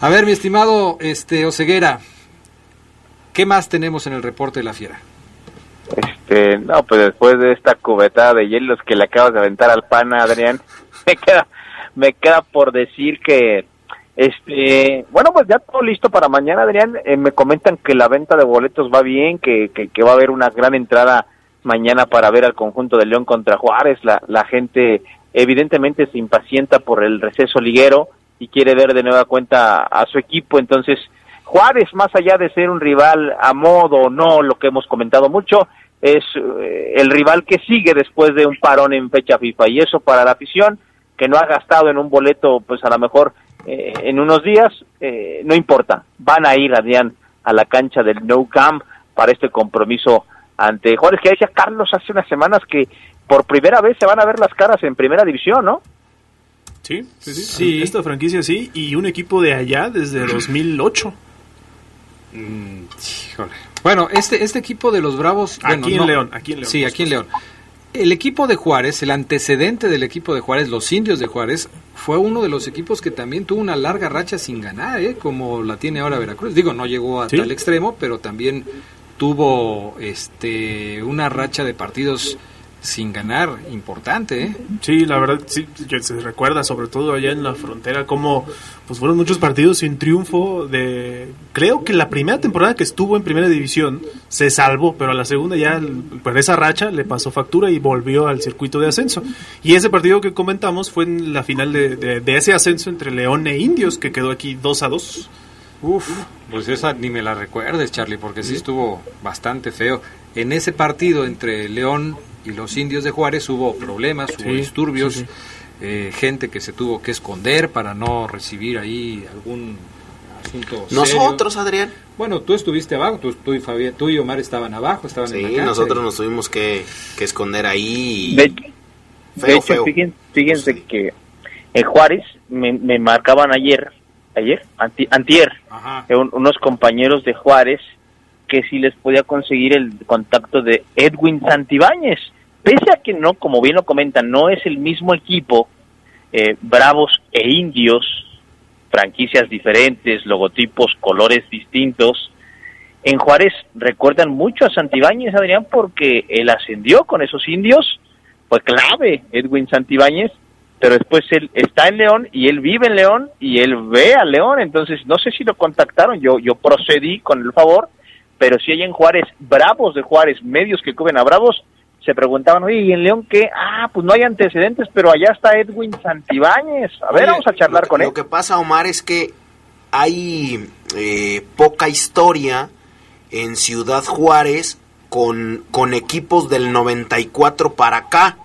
A ver, mi estimado este Oceguera, ¿qué más tenemos en el reporte de la fiera? Este, no, pues después de esta cubetada de hielos que le acabas de aventar al pana, Adrián, me queda, me queda por decir que, este, bueno, pues ya todo listo para mañana, Adrián. Eh, me comentan que la venta de boletos va bien, que, que, que va a haber una gran entrada mañana para ver al conjunto de León contra Juárez. La, gente evidentemente se impacienta por el receso liguero y quiere ver de nueva cuenta a su equipo, entonces Juárez, más allá de ser un rival a modo o no, lo que hemos comentado mucho, es eh, el rival que sigue después de un parón en fecha FIFA. Y eso para la afición, que no ha gastado en un boleto, pues a lo mejor eh, en unos días, eh, no importa. Van a ir, Adrián, a la cancha del No Camp para este compromiso ante Juárez, que decía Carlos hace unas semanas que por primera vez se van a ver las caras en primera división, ¿no? Sí, sí, sí. Sí. Esta franquicia sí, y un equipo de allá desde 2008. Mm, híjole. Bueno, este, este equipo de los Bravos... bueno, Aquí en no. León, aquí en León, Sí, aquí en León. El equipo de Juárez, el antecedente del equipo de Juárez, los indios de Juárez, fue uno de los equipos que también tuvo una larga racha sin ganar, ¿eh? como la tiene ahora Veracruz. Digo, no llegó a Sí. tal extremo, pero también tuvo este una racha de partidos sin ganar importante. ¿eh? Sí, la verdad, sí, se recuerda sobre todo allá en la frontera como pues fueron muchos partidos sin triunfo de creo que la primera temporada que estuvo en primera división se salvó, pero a la segunda ya por esa racha le pasó factura y volvió al circuito de ascenso. Y ese partido que comentamos fue en la final de, de- de ese ascenso entre León e Indios que quedó aquí 2 a 2. Uf, pues esa ni me la recuerdes, Charlie, porque sí estuvo bastante feo. En ese partido entre León y los indios de Juárez hubo problemas, hubo Sí, disturbios, sí, sí. eh, gente que se tuvo que esconder para no recibir ahí algún asunto serio. Nosotros, Adrián. Bueno, tú estuviste abajo, tú, tú y Fabián, tú y Omar estaban abajo, estaban en la nosotros nos tuvimos que, que esconder ahí. De, Feo, de hecho, feo. fíjense, fíjense que en Juárez me, me marcaban ayer, ayer, Anti- antier, eh, un- unos compañeros de Juárez que si les podía conseguir el contacto de Edwin Santibáñez. Pese a que no, como bien lo comentan, no es el mismo equipo, eh, Bravos e Indios, franquicias diferentes, logotipos, colores distintos. En Juárez recuerdan mucho a Santibáñez, Adrián, porque él ascendió con esos indios, fue clave Edwin Santibáñez, pero después él está en León y él vive en León y él ve a León, entonces no sé si lo contactaron, yo, yo procedí con el favor, pero si hay en Juárez, Bravos de Juárez, medios que cubren a Bravos, se preguntaban, oye, ¿y en León qué? Ah, pues no hay antecedentes, pero allá está Edwin Santibáñez. A ver, Oye, vamos a charlar que- con él. Lo que pasa, Omar, es que hay eh, poca historia en Ciudad Juárez con, con equipos del 94 para acá.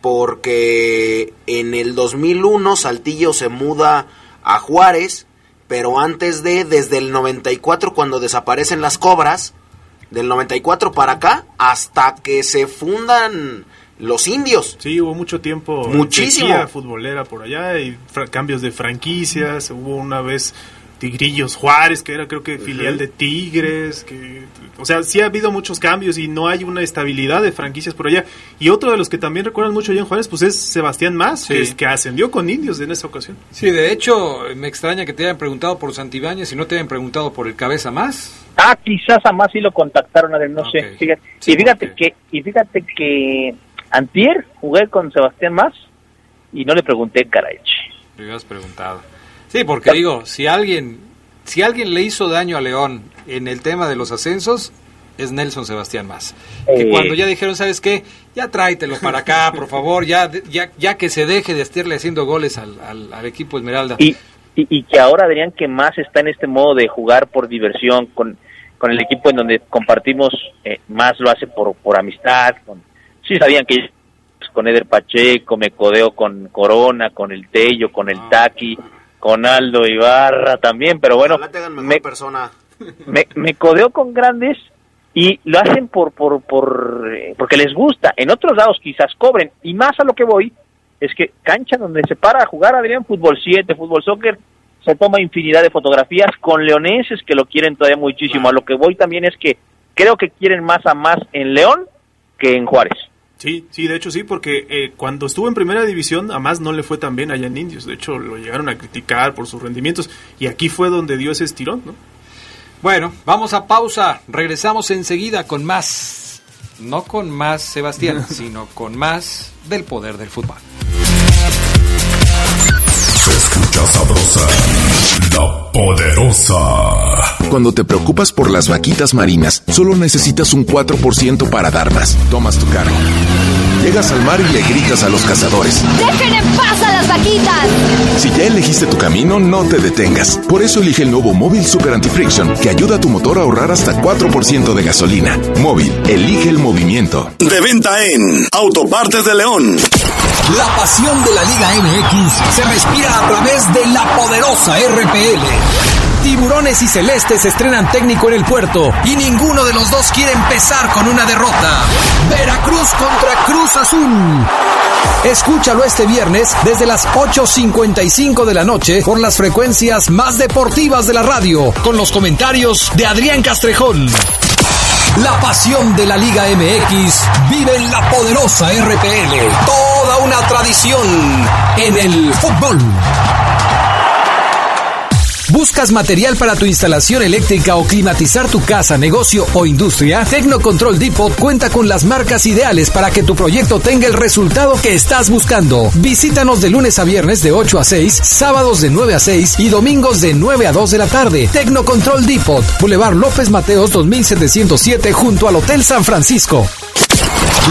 Porque en el 2001 Saltillo se muda a Juárez, pero antes de, desde el 94 cuando desaparecen las cobras, del 94 para acá, hasta que se fundan los indios. Sí, hubo mucho tiempo. Muchísimo. futbolera por allá y cambios de franquicias. Hubo una vez Tigrillos Juárez, que era creo que filial de Tigres, que o sea, sí ha habido muchos cambios y no hay una estabilidad de franquicias por allá. Y otro de los que también recuerdan mucho allá en Juárez, pues es Sebastián Más, que, es- que ascendió con Indios en esa ocasión. Sí, de hecho, me extraña que te hayan preguntado por Santibáñez y no te hayan preguntado por el cabeza más. Ah, quizás a más sí lo contactaron, Adrián, no sé. Fíjate- y fíjate que y fíjate que antier jugué con Sebastián Más y no le pregunté, caray. Le hubieras preguntado. Sí, porque digo, si alguien, si alguien le hizo daño a León en el tema de los ascensos, es Nelson Sebastián más. Que Eh. cuando ya dijeron, ¿sabes qué? Ya tráetelo para acá, por favor, ya, ya, ya que se deje de estarle haciendo goles al, al, al equipo Esmeralda. Y, y, y que ahora Adrián que más está en este modo de jugar por diversión con, con el equipo en donde compartimos, eh, más lo hace por, por amistad. Con, sí sabían que con Eder Pacheco, me codeo con Corona, con el Tello, con el Taki, con Aldo Ibarra también, pero bueno, me, persona. me, me codeo con grandes y lo hacen por, por, por eh, porque les gusta. En otros lados quizás cobren. Y más a lo que voy es que cancha donde se para a jugar Adrián fútbol 7, fútbol soccer, se toma infinidad de fotografías con leoneses que lo quieren todavía muchísimo. A lo que voy también es que creo que quieren más a más en León que en Juárez. Sí, sí, de hecho sí, porque eh, cuando estuvo en primera división, a más no le fue tan bien allá en Indios. De hecho, lo llegaron a criticar por sus rendimientos. Y aquí fue donde dio ese estirón, ¿no? Bueno, vamos a pausa. Regresamos enseguida con más, no con más Sebastián, sino con más del poder del fútbol. Se escucha sabrosa, la poderosa. Cuando te preocupas por las vaquitas marinas, solo necesitas un 4% para dar más. Tomas tu cargo. Llegas al mar y le gritas a los cazadores. ¡Dejen en paz a las vaquitas! Si ya elegiste tu camino, no te detengas. Por eso elige el nuevo Móvil Super Anti-Friction, que ayuda a tu motor a ahorrar hasta 4% de gasolina. Móvil, elige el movimiento. De venta en Autopartes de León. La pasión de la Liga MX se respira a través de la poderosa RPL. Tiburones y Celestes estrenan técnico en el puerto y ninguno de los dos quiere empezar con una derrota. Veracruz contra Cruz Azul. Escúchalo este viernes desde las 8.55 de la noche por las frecuencias más deportivas de la radio, con los comentarios de Adrián Castrejón. La pasión de la Liga MX vive en la poderosa RPL. Toda una tradición en el fútbol. ¿Buscas material para tu instalación eléctrica o climatizar tu casa, negocio o industria? Tecnocontrol Depot cuenta con las marcas ideales para que tu proyecto tenga el resultado que estás buscando. Visítanos de lunes a viernes de 8 a 6, sábados de 9 a 6 y domingos de 9 a 2 de la tarde. Tecnocontrol Depot, Boulevard López Mateos 2707 junto al Hotel San Francisco.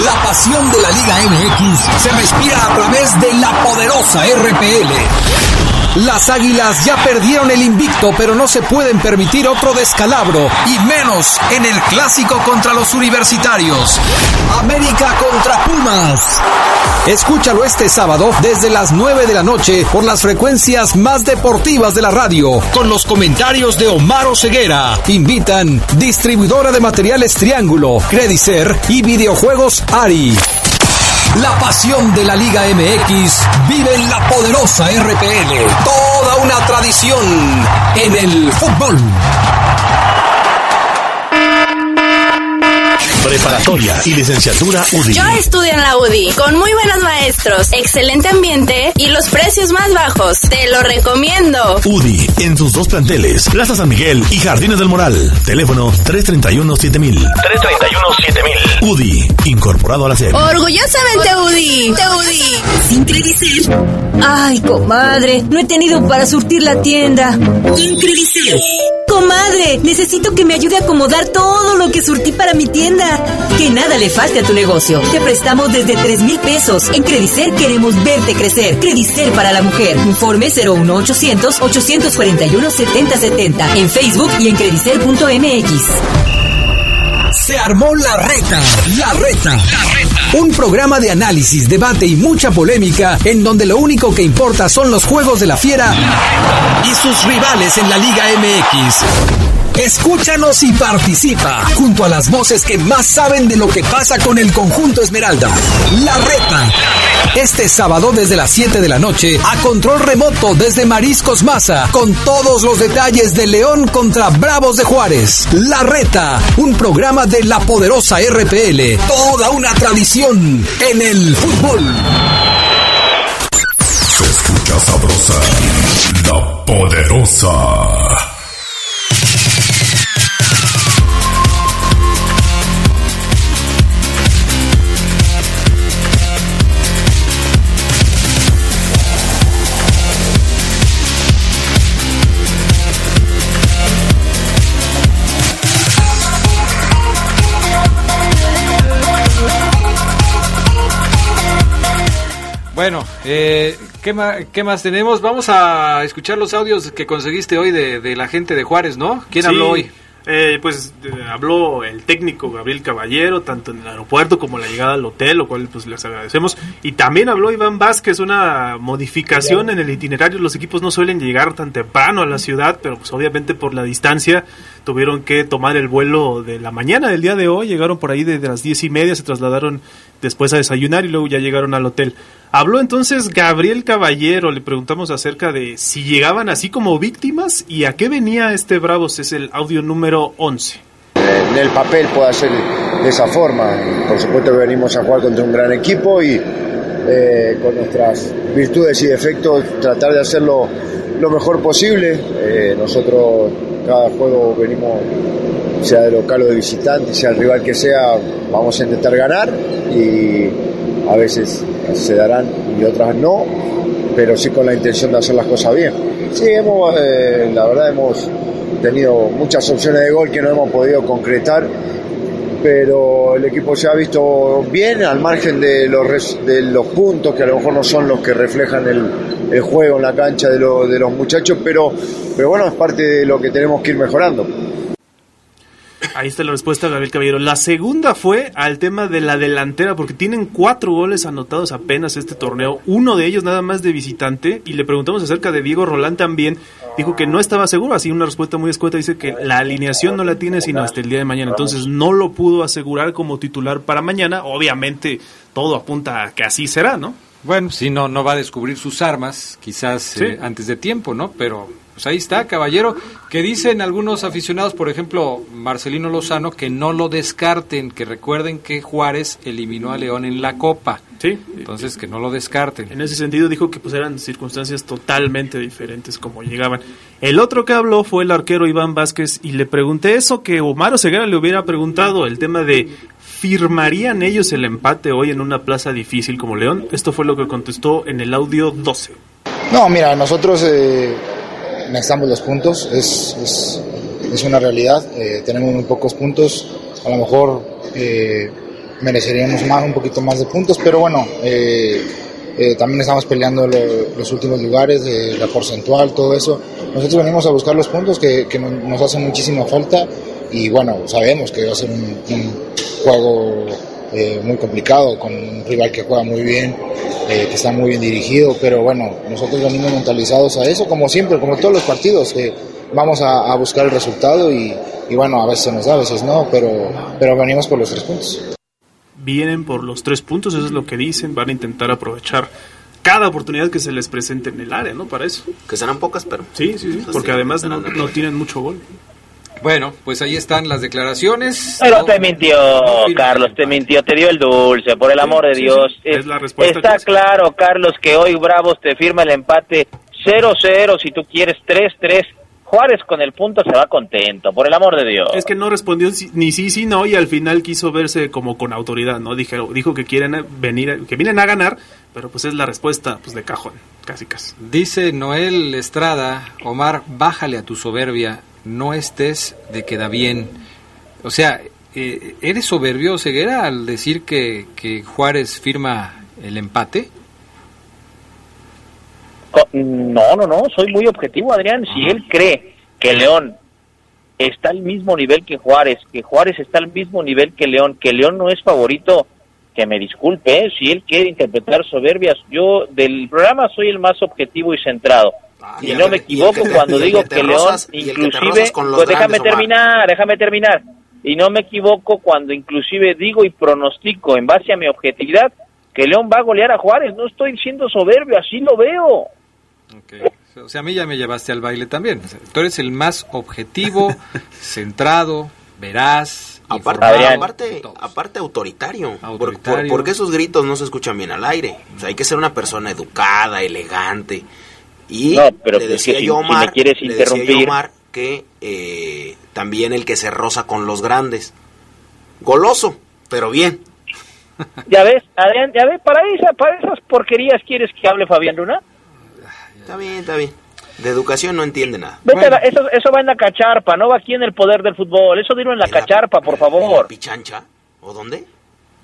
La pasión de la Liga MX se respira a través de la poderosa RPL. Las Águilas ya perdieron el invicto, pero no se pueden permitir otro descalabro, y menos en el clásico contra los universitarios. América contra Pumas. Escúchalo este sábado desde las 9 de la noche por las frecuencias más deportivas de la radio, con los comentarios de Omar Ceguera. Invitan distribuidora de materiales Triángulo, Credicer y videojuegos Ari. La pasión de la Liga MX vive en la poderosa RPL. Toda una tradición en el fútbol. Preparatoria y licenciatura UDI. Yo estudio en la UDI, con muy buenos maestros, excelente ambiente y los precios más bajos. Te lo recomiendo. UDI en sus dos planteles, Plaza San Miguel y Jardines del Moral. Teléfono 331-7000. 331-7000. UDI, incorporado a la SEP. Orgullosamente UDI. Te UDI. Sin Credicer. Ay, comadre, no he tenido para surtir la tienda. Sin Credicer. Comadre, necesito que me ayude a acomodar todo lo que surtí para mi tienda. Que nada le falte a tu negocio. Te prestamos desde 3 mil pesos. En Credicer queremos verte crecer. Credicer para la mujer. Informe 01800 841 7070. En Facebook y en credicer.mx. Se armó la reta, la reta. Un programa de análisis, debate y mucha polémica en donde lo único que importa son los juegos de la fiera y sus rivales en la Liga MX. Escúchanos y participa junto a las voces que más saben de lo que pasa con el conjunto Esmeralda. La reta. Este sábado desde las 7 de la noche a control remoto desde Mariscos Maza con todos los detalles de León contra Bravos de Juárez. La reta, un programa de la poderosa RPL. Toda una tradición en el fútbol. Se escucha sabrosa, la poderosa. Bueno, eh, ¿qué, ma- ¿qué más tenemos? Vamos a escuchar los audios que conseguiste hoy de, de la gente de Juárez, ¿no? ¿Quién Sí, habló hoy? eh, pues eh, habló el técnico Gabriel Caballero, tanto en el aeropuerto como en la llegada al hotel, lo cual pues les agradecemos. Y también habló Iván Vázquez, una modificación en el itinerario. Los equipos no suelen llegar tan temprano a la ciudad, pero pues obviamente por la distancia tuvieron que tomar el vuelo de la mañana del día de hoy. Llegaron por ahí desde las diez y media, se trasladaron después a desayunar y luego ya llegaron al hotel. Habló entonces Gabriel Caballero, le preguntamos acerca de si llegaban así como víctimas y a qué venía este Bravos, es el audio número 11. en el papel pueda ser de esa forma. Por supuesto que venimos a jugar contra un gran equipo y eh, con nuestras virtudes y defectos tratar de hacerlo lo mejor posible. Eh, nosotros cada juego venimos, sea de local o de visitante, sea el rival que sea, vamos a intentar ganar y a veces se darán y otras no, pero sí con la intención de hacer las cosas bien. Sí, hemos, eh, la verdad hemos tenido muchas opciones de gol que no hemos podido concretar, pero el equipo se ha visto bien al margen de los, puntos que a lo mejor no son los que reflejan el, juego en la cancha de, de los muchachos, pero, pero bueno, es parte de lo que tenemos que ir mejorando. Ahí está la respuesta, Gabriel Caballero. La segunda fue al tema de la delantera, porque tienen cuatro goles anotados apenas este torneo, uno de ellos nada más de visitante, y le preguntamos acerca de Diego Rolán también, dijo que no estaba seguro, así una respuesta muy escueta, dice que la alineación no la tiene sino hasta el día de mañana, entonces no lo pudo asegurar como titular para mañana, obviamente todo apunta a que así será, ¿no? Bueno, si no, no va a descubrir sus armas, quizás Sí. eh, antes de tiempo, ¿no? Pero pues ahí está, caballero, que dicen algunos aficionados, por ejemplo, Marcelino Lozano, que no lo descarten, que recuerden que Juárez eliminó a León en la Copa. Sí. Entonces, que no lo descarten. En ese sentido dijo que pues eran circunstancias totalmente diferentes como llegaban. El otro que habló fue el arquero Iván Vázquez y le pregunté eso que Omar Oseguera le hubiera preguntado, el tema de ¿firmarían ellos el empate hoy en una plaza difícil como León? Esto fue lo que contestó en el audio 12. No, mira, nosotros eh, necesitamos los puntos, es, es, es una realidad, eh, tenemos muy pocos puntos, a lo mejor eh, mereceríamos más, un poquito más de puntos, pero bueno, eh, eh, también estamos peleando lo- los últimos lugares, la porcentual, todo eso. Nosotros venimos a buscar los puntos que, que no- nos hacen muchísima falta y bueno, sabemos que va a ser un, un juego eh, muy complicado con un rival que juega muy bien, eh, que está muy bien dirigido, pero bueno, nosotros venimos mentalizados a eso, como siempre, como todos los partidos, que vamos a, a buscar el resultado y, y bueno, a veces se nos da, a veces no, pero, pero venimos por los tres puntos. Vienen por los tres puntos, eso es lo que dicen, van a intentar aprovechar cada oportunidad que se les presente en el área, ¿no? Para eso. Que serán pocas, pero... Sí, sí, sí, porque además no, no tienen mucho gol. Bueno, pues ahí están las declaraciones. Pero No- te mintió, Carlos, te mintió, te dio el dulce, por el amor de sí, Dios. sí, es la respuesta Está que- claro, Carlos, que hoy Bravos te firma el empate 0-0, si tú quieres 3-3. Juárez con el punto se va contento, por el amor de Dios. Es que no respondió ni sí, sí, no, y al final quiso verse como con autoridad, ¿no? Dijo, dijo que quieren venir, a- que vienen a ganar, pero pues es la respuesta pues de cajón, casi casi. Dice Noel Estrada, Omar, bájale a tu soberbia, no estés de queda bien. O sea, eh, ¿eres soberbio, Ceguera, al decir que, que Juárez firma el empate? No, no, no, soy muy objetivo, Adrián. Si él cree que León está al mismo nivel que Juárez, que Juárez está al mismo nivel que León, que León no es favorito, que me disculpe, ¿eh? si él quiere interpretar soberbias, yo del programa soy el más objetivo y centrado. Y no me equivoco te- cuando digo que León inclusive pues déjame terminar déjame terminar y no me equivoco cuando inclusive digo y pronostico en base a mi objetividad que León va a golear a Juárez no estoy siendo soberbio así lo veo O sea, a mí ya me llevaste al baile también. O sea, tú eres el más objetivo, centrado, veraz, Aparte, aparte, aparte autoritario. Por- Autoritario. Por, porque esos gritos no se escuchan bien al aire? O sea, hay que ser una persona educada, elegante. Y No, pero le pues decía si- yo a si me Omar, quieres le decía yo a interrumpir. Omar que eh, también el que se roza con los grandes. Goloso, pero bien. ya ves Adrián ya ves para esa para esas porquerías quieres que hable Fabián Luna Está bien, está bien. De educación no entiende nada. Vete la- eso, eso va en la cacharpa, no va aquí en el poder del fútbol. Eso dilo en la cacharpa, por favor. ¿Pichancha? ¿O dónde?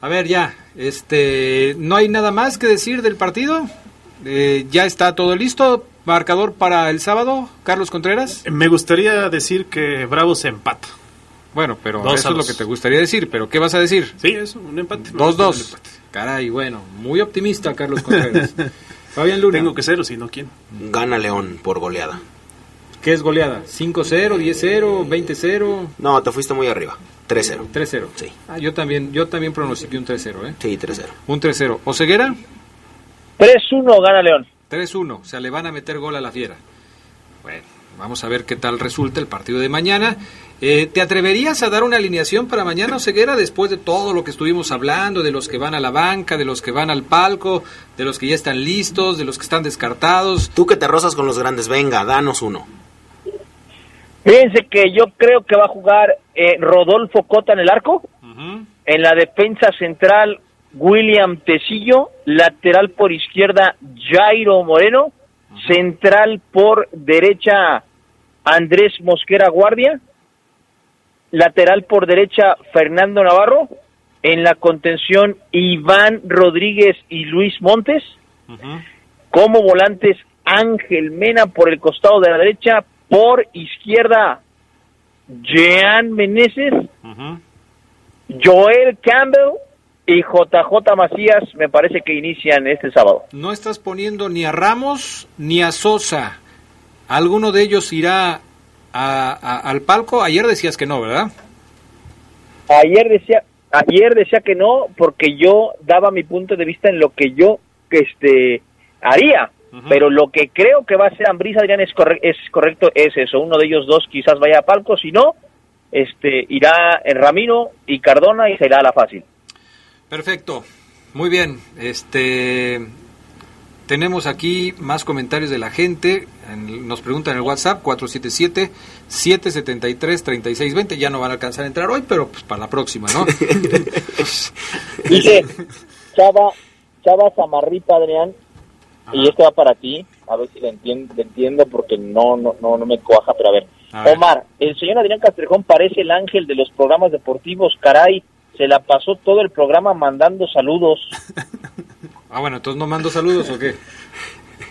A ver, ya, este, no hay nada más que decir del partido. Eh, ya está todo listo. Marcador para el sábado, Carlos Contreras. Me gustaría decir que Bravo se empata. Bueno, pero Dos eso es lo que te gustaría decir. ¿Pero qué vas a decir? Sí, eso, un empate. Dos, dos. Caray, bueno, muy optimista, Carlos Contreras. Fabián Luna. Tengo que ser, o si no, ¿quién? Gana León por goleada. ¿Qué es goleada? ¿5-0, 10-0, 20-0? No, te fuiste muy arriba. 3-0. 3-0. Sí. Ah, yo también, yo también pronostiqué un 3-0, ¿eh? Sí, 3-0. Un 3-0. ¿Oseguera? 3-1 gana León. 3-1. O sea, le van a meter gol a la fiera. Bueno, vamos a ver qué tal resulta el partido de mañana. Eh, ¿Te atreverías a dar una alineación para mañana, Oseguera, después de todo lo que estuvimos hablando, de los que van a la banca, de los que van al palco, de los que ya están listos, de los que están descartados? Tú que te rozas con los grandes, venga, danos uno. Fíjense que yo creo que va a jugar eh, Rodolfo Cota en el arco. En la defensa central, William Tecillo. Lateral por izquierda, Jairo Moreno. Central por derecha, Andrés Mosquera Guardia. Lateral por derecha, Fernando Navarro. En la contención, Iván Rodríguez y Luis Montes. Como volantes, Ángel Mena por el costado de la derecha. Por izquierda, Jean Meneses. Joel Campbell y JJ Macías me parece que inician este sábado. No estás poniendo ni a Ramos ni a Sosa. ¿Alguno de ellos irá a- a- al palco? Ayer decías que no, ¿verdad? Ayer decía, ayer decía que no porque yo daba mi punto de vista en lo que yo este haría, pero lo que creo que va a ser Ambriz Adrián es, corre- es correcto es eso, uno de ellos dos quizás vaya a palco, si no este irá en Ramiro y Cardona y será a la fácil. Perfecto. Muy bien. Este tenemos aquí más comentarios de la gente. En- nos preguntan en el WhatsApp 477 773 3620. Ya no van a alcanzar a entrar hoy, pero pues para la próxima, ¿no? Dice Chava, Chava Samarripa, Adrián, y esto va para ti, a ver si le entiendo, le entiendo porque no, no, no, no me cuaja, pero a ver. A ver. Omar, el señor Adrián Castrejón parece el ángel de los programas deportivos, caray, se la pasó todo el programa mandando saludos. ah, bueno, entonces no mando saludos o qué?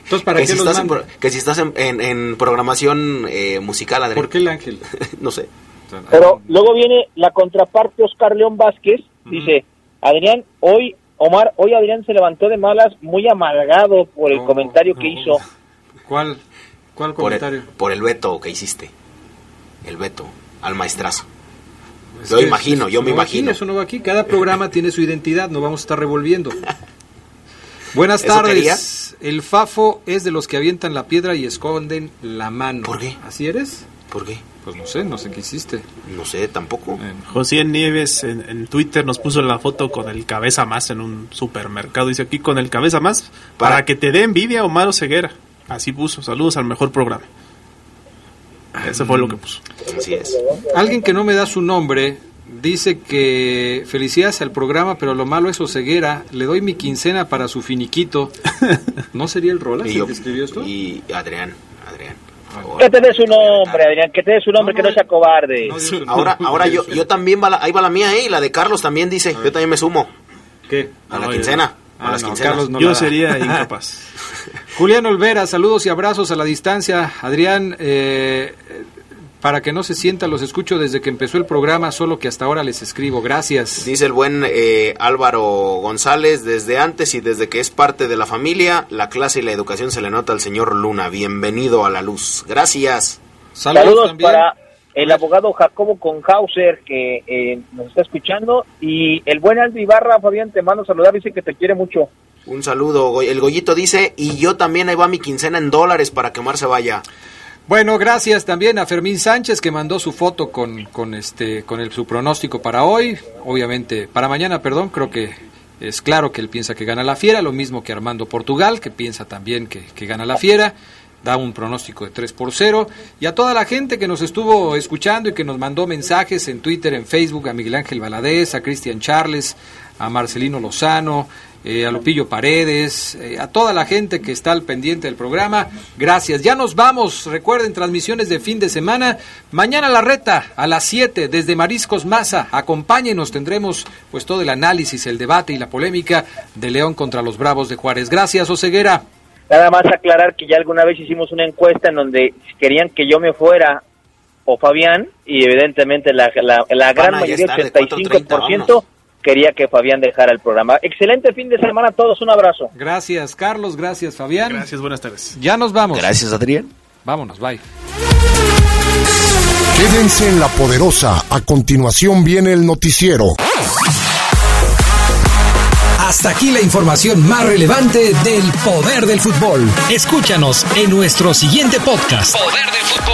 Entonces, ¿para que, qué si los estás en, mando? pro- que si estás en, en- en programación eh, musical, Adrián. ¿Por qué el ángel? no sé. Pero luego viene la contraparte Oscar León Vázquez, dice, Adrián, hoy, Omar, hoy Adrián se levantó de malas, muy amargado por el comentario que hizo. ¿Cuál, cuál Por el, comentario? por el veto que hiciste. El veto al maestrazo. Es Yo imagino, yo no me aquí, imagino. eso no va aquí. Cada programa tiene su identidad, no vamos a estar revolviendo. Buenas ¿Eso tardes. El Fafo es de los que avientan la piedra y esconden la mano. ¿Por qué? ¿Así eres? ¿Por qué? Pues no sé, no sé qué hiciste. No sé, tampoco. José Nieves en, en Twitter nos puso la foto con el cabeza más en un supermercado. Dice aquí con el cabeza más para, que te dé envidia Omar Ceguera. Así puso. Saludos al mejor programa. Eso fue lo que puso. Así es. Alguien que no me da su nombre dice que felicidades al programa, pero lo malo es Oseguera. Le doy mi quincena para su finiquito. ¿No sería el Rolas Y el yo- que escribió esto? Y Adrián, Adrián. favor. Que te dé su nombre, Adrián, que te dé su nombre, que no sea cobarde. Ahora, ahora yo, yo también va la, ahí va la mía, ¿eh? Y la de Carlos también dice. Yo también me sumo. ¿Qué? A la No, quincena. Ah, a las no, quincenas. Carlos no Yo sería incapaz. Julián Olvera, saludos y abrazos a la distancia. Adrián, eh, para que no se sientan, los escucho desde que empezó el programa, solo que hasta ahora les escribo. Gracias. Dice el buen eh, Álvaro González, desde antes y desde que es parte de la familia, la clase y la educación se le nota al señor Luna. Bienvenido a la luz. Gracias. Saludos, para el abogado Jacobo Conhauser que eh, nos está escuchando y el buen Aldo Ibarra, Fabián, te mando a saludar, dice que te quiere mucho. Un saludo. El Goyito dice, y yo también ahí va mi quincena en dólares para que Mar se vaya. Bueno, gracias también a Fermín Sánchez que mandó su foto con, con este con el, su pronóstico para hoy, obviamente para mañana, perdón, creo que es claro que él piensa que gana la Fiera, lo mismo que Armando Portugal, que piensa también que, que gana la Fiera, da un pronóstico de 3 por 0, y a toda la gente que nos estuvo escuchando y que nos mandó mensajes en Twitter, en Facebook, a Miguel Ángel Valadez, a Cristian Charles, a Marcelino Lozano, eh, a Lupillo Paredes, eh, a toda la gente que está al pendiente del programa. Gracias. Ya nos vamos. Recuerden, transmisiones de fin de semana. Mañana la reta a las 7 desde Mariscos Maza. Acompáñenos. Tendremos pues todo el análisis, el debate y la polémica de León contra los Bravos de Juárez. Gracias, Oseguera. Nada más aclarar que ya alguna vez hicimos una encuesta en donde querían que yo me fuera o Fabián y evidentemente la, la, la gran mayoría, tarde, 85%, quería que Fabián dejara el programa. Excelente fin de semana a todos, un abrazo. Gracias, Carlos. Gracias, Fabián. Gracias, buenas tardes. Ya nos vamos. Gracias, Adrián. Vámonos, bye. Quédense en La Poderosa. A continuación viene el noticiero. Hasta aquí la información más relevante del poder del fútbol. Escúchanos en nuestro siguiente podcast. Poder del fútbol.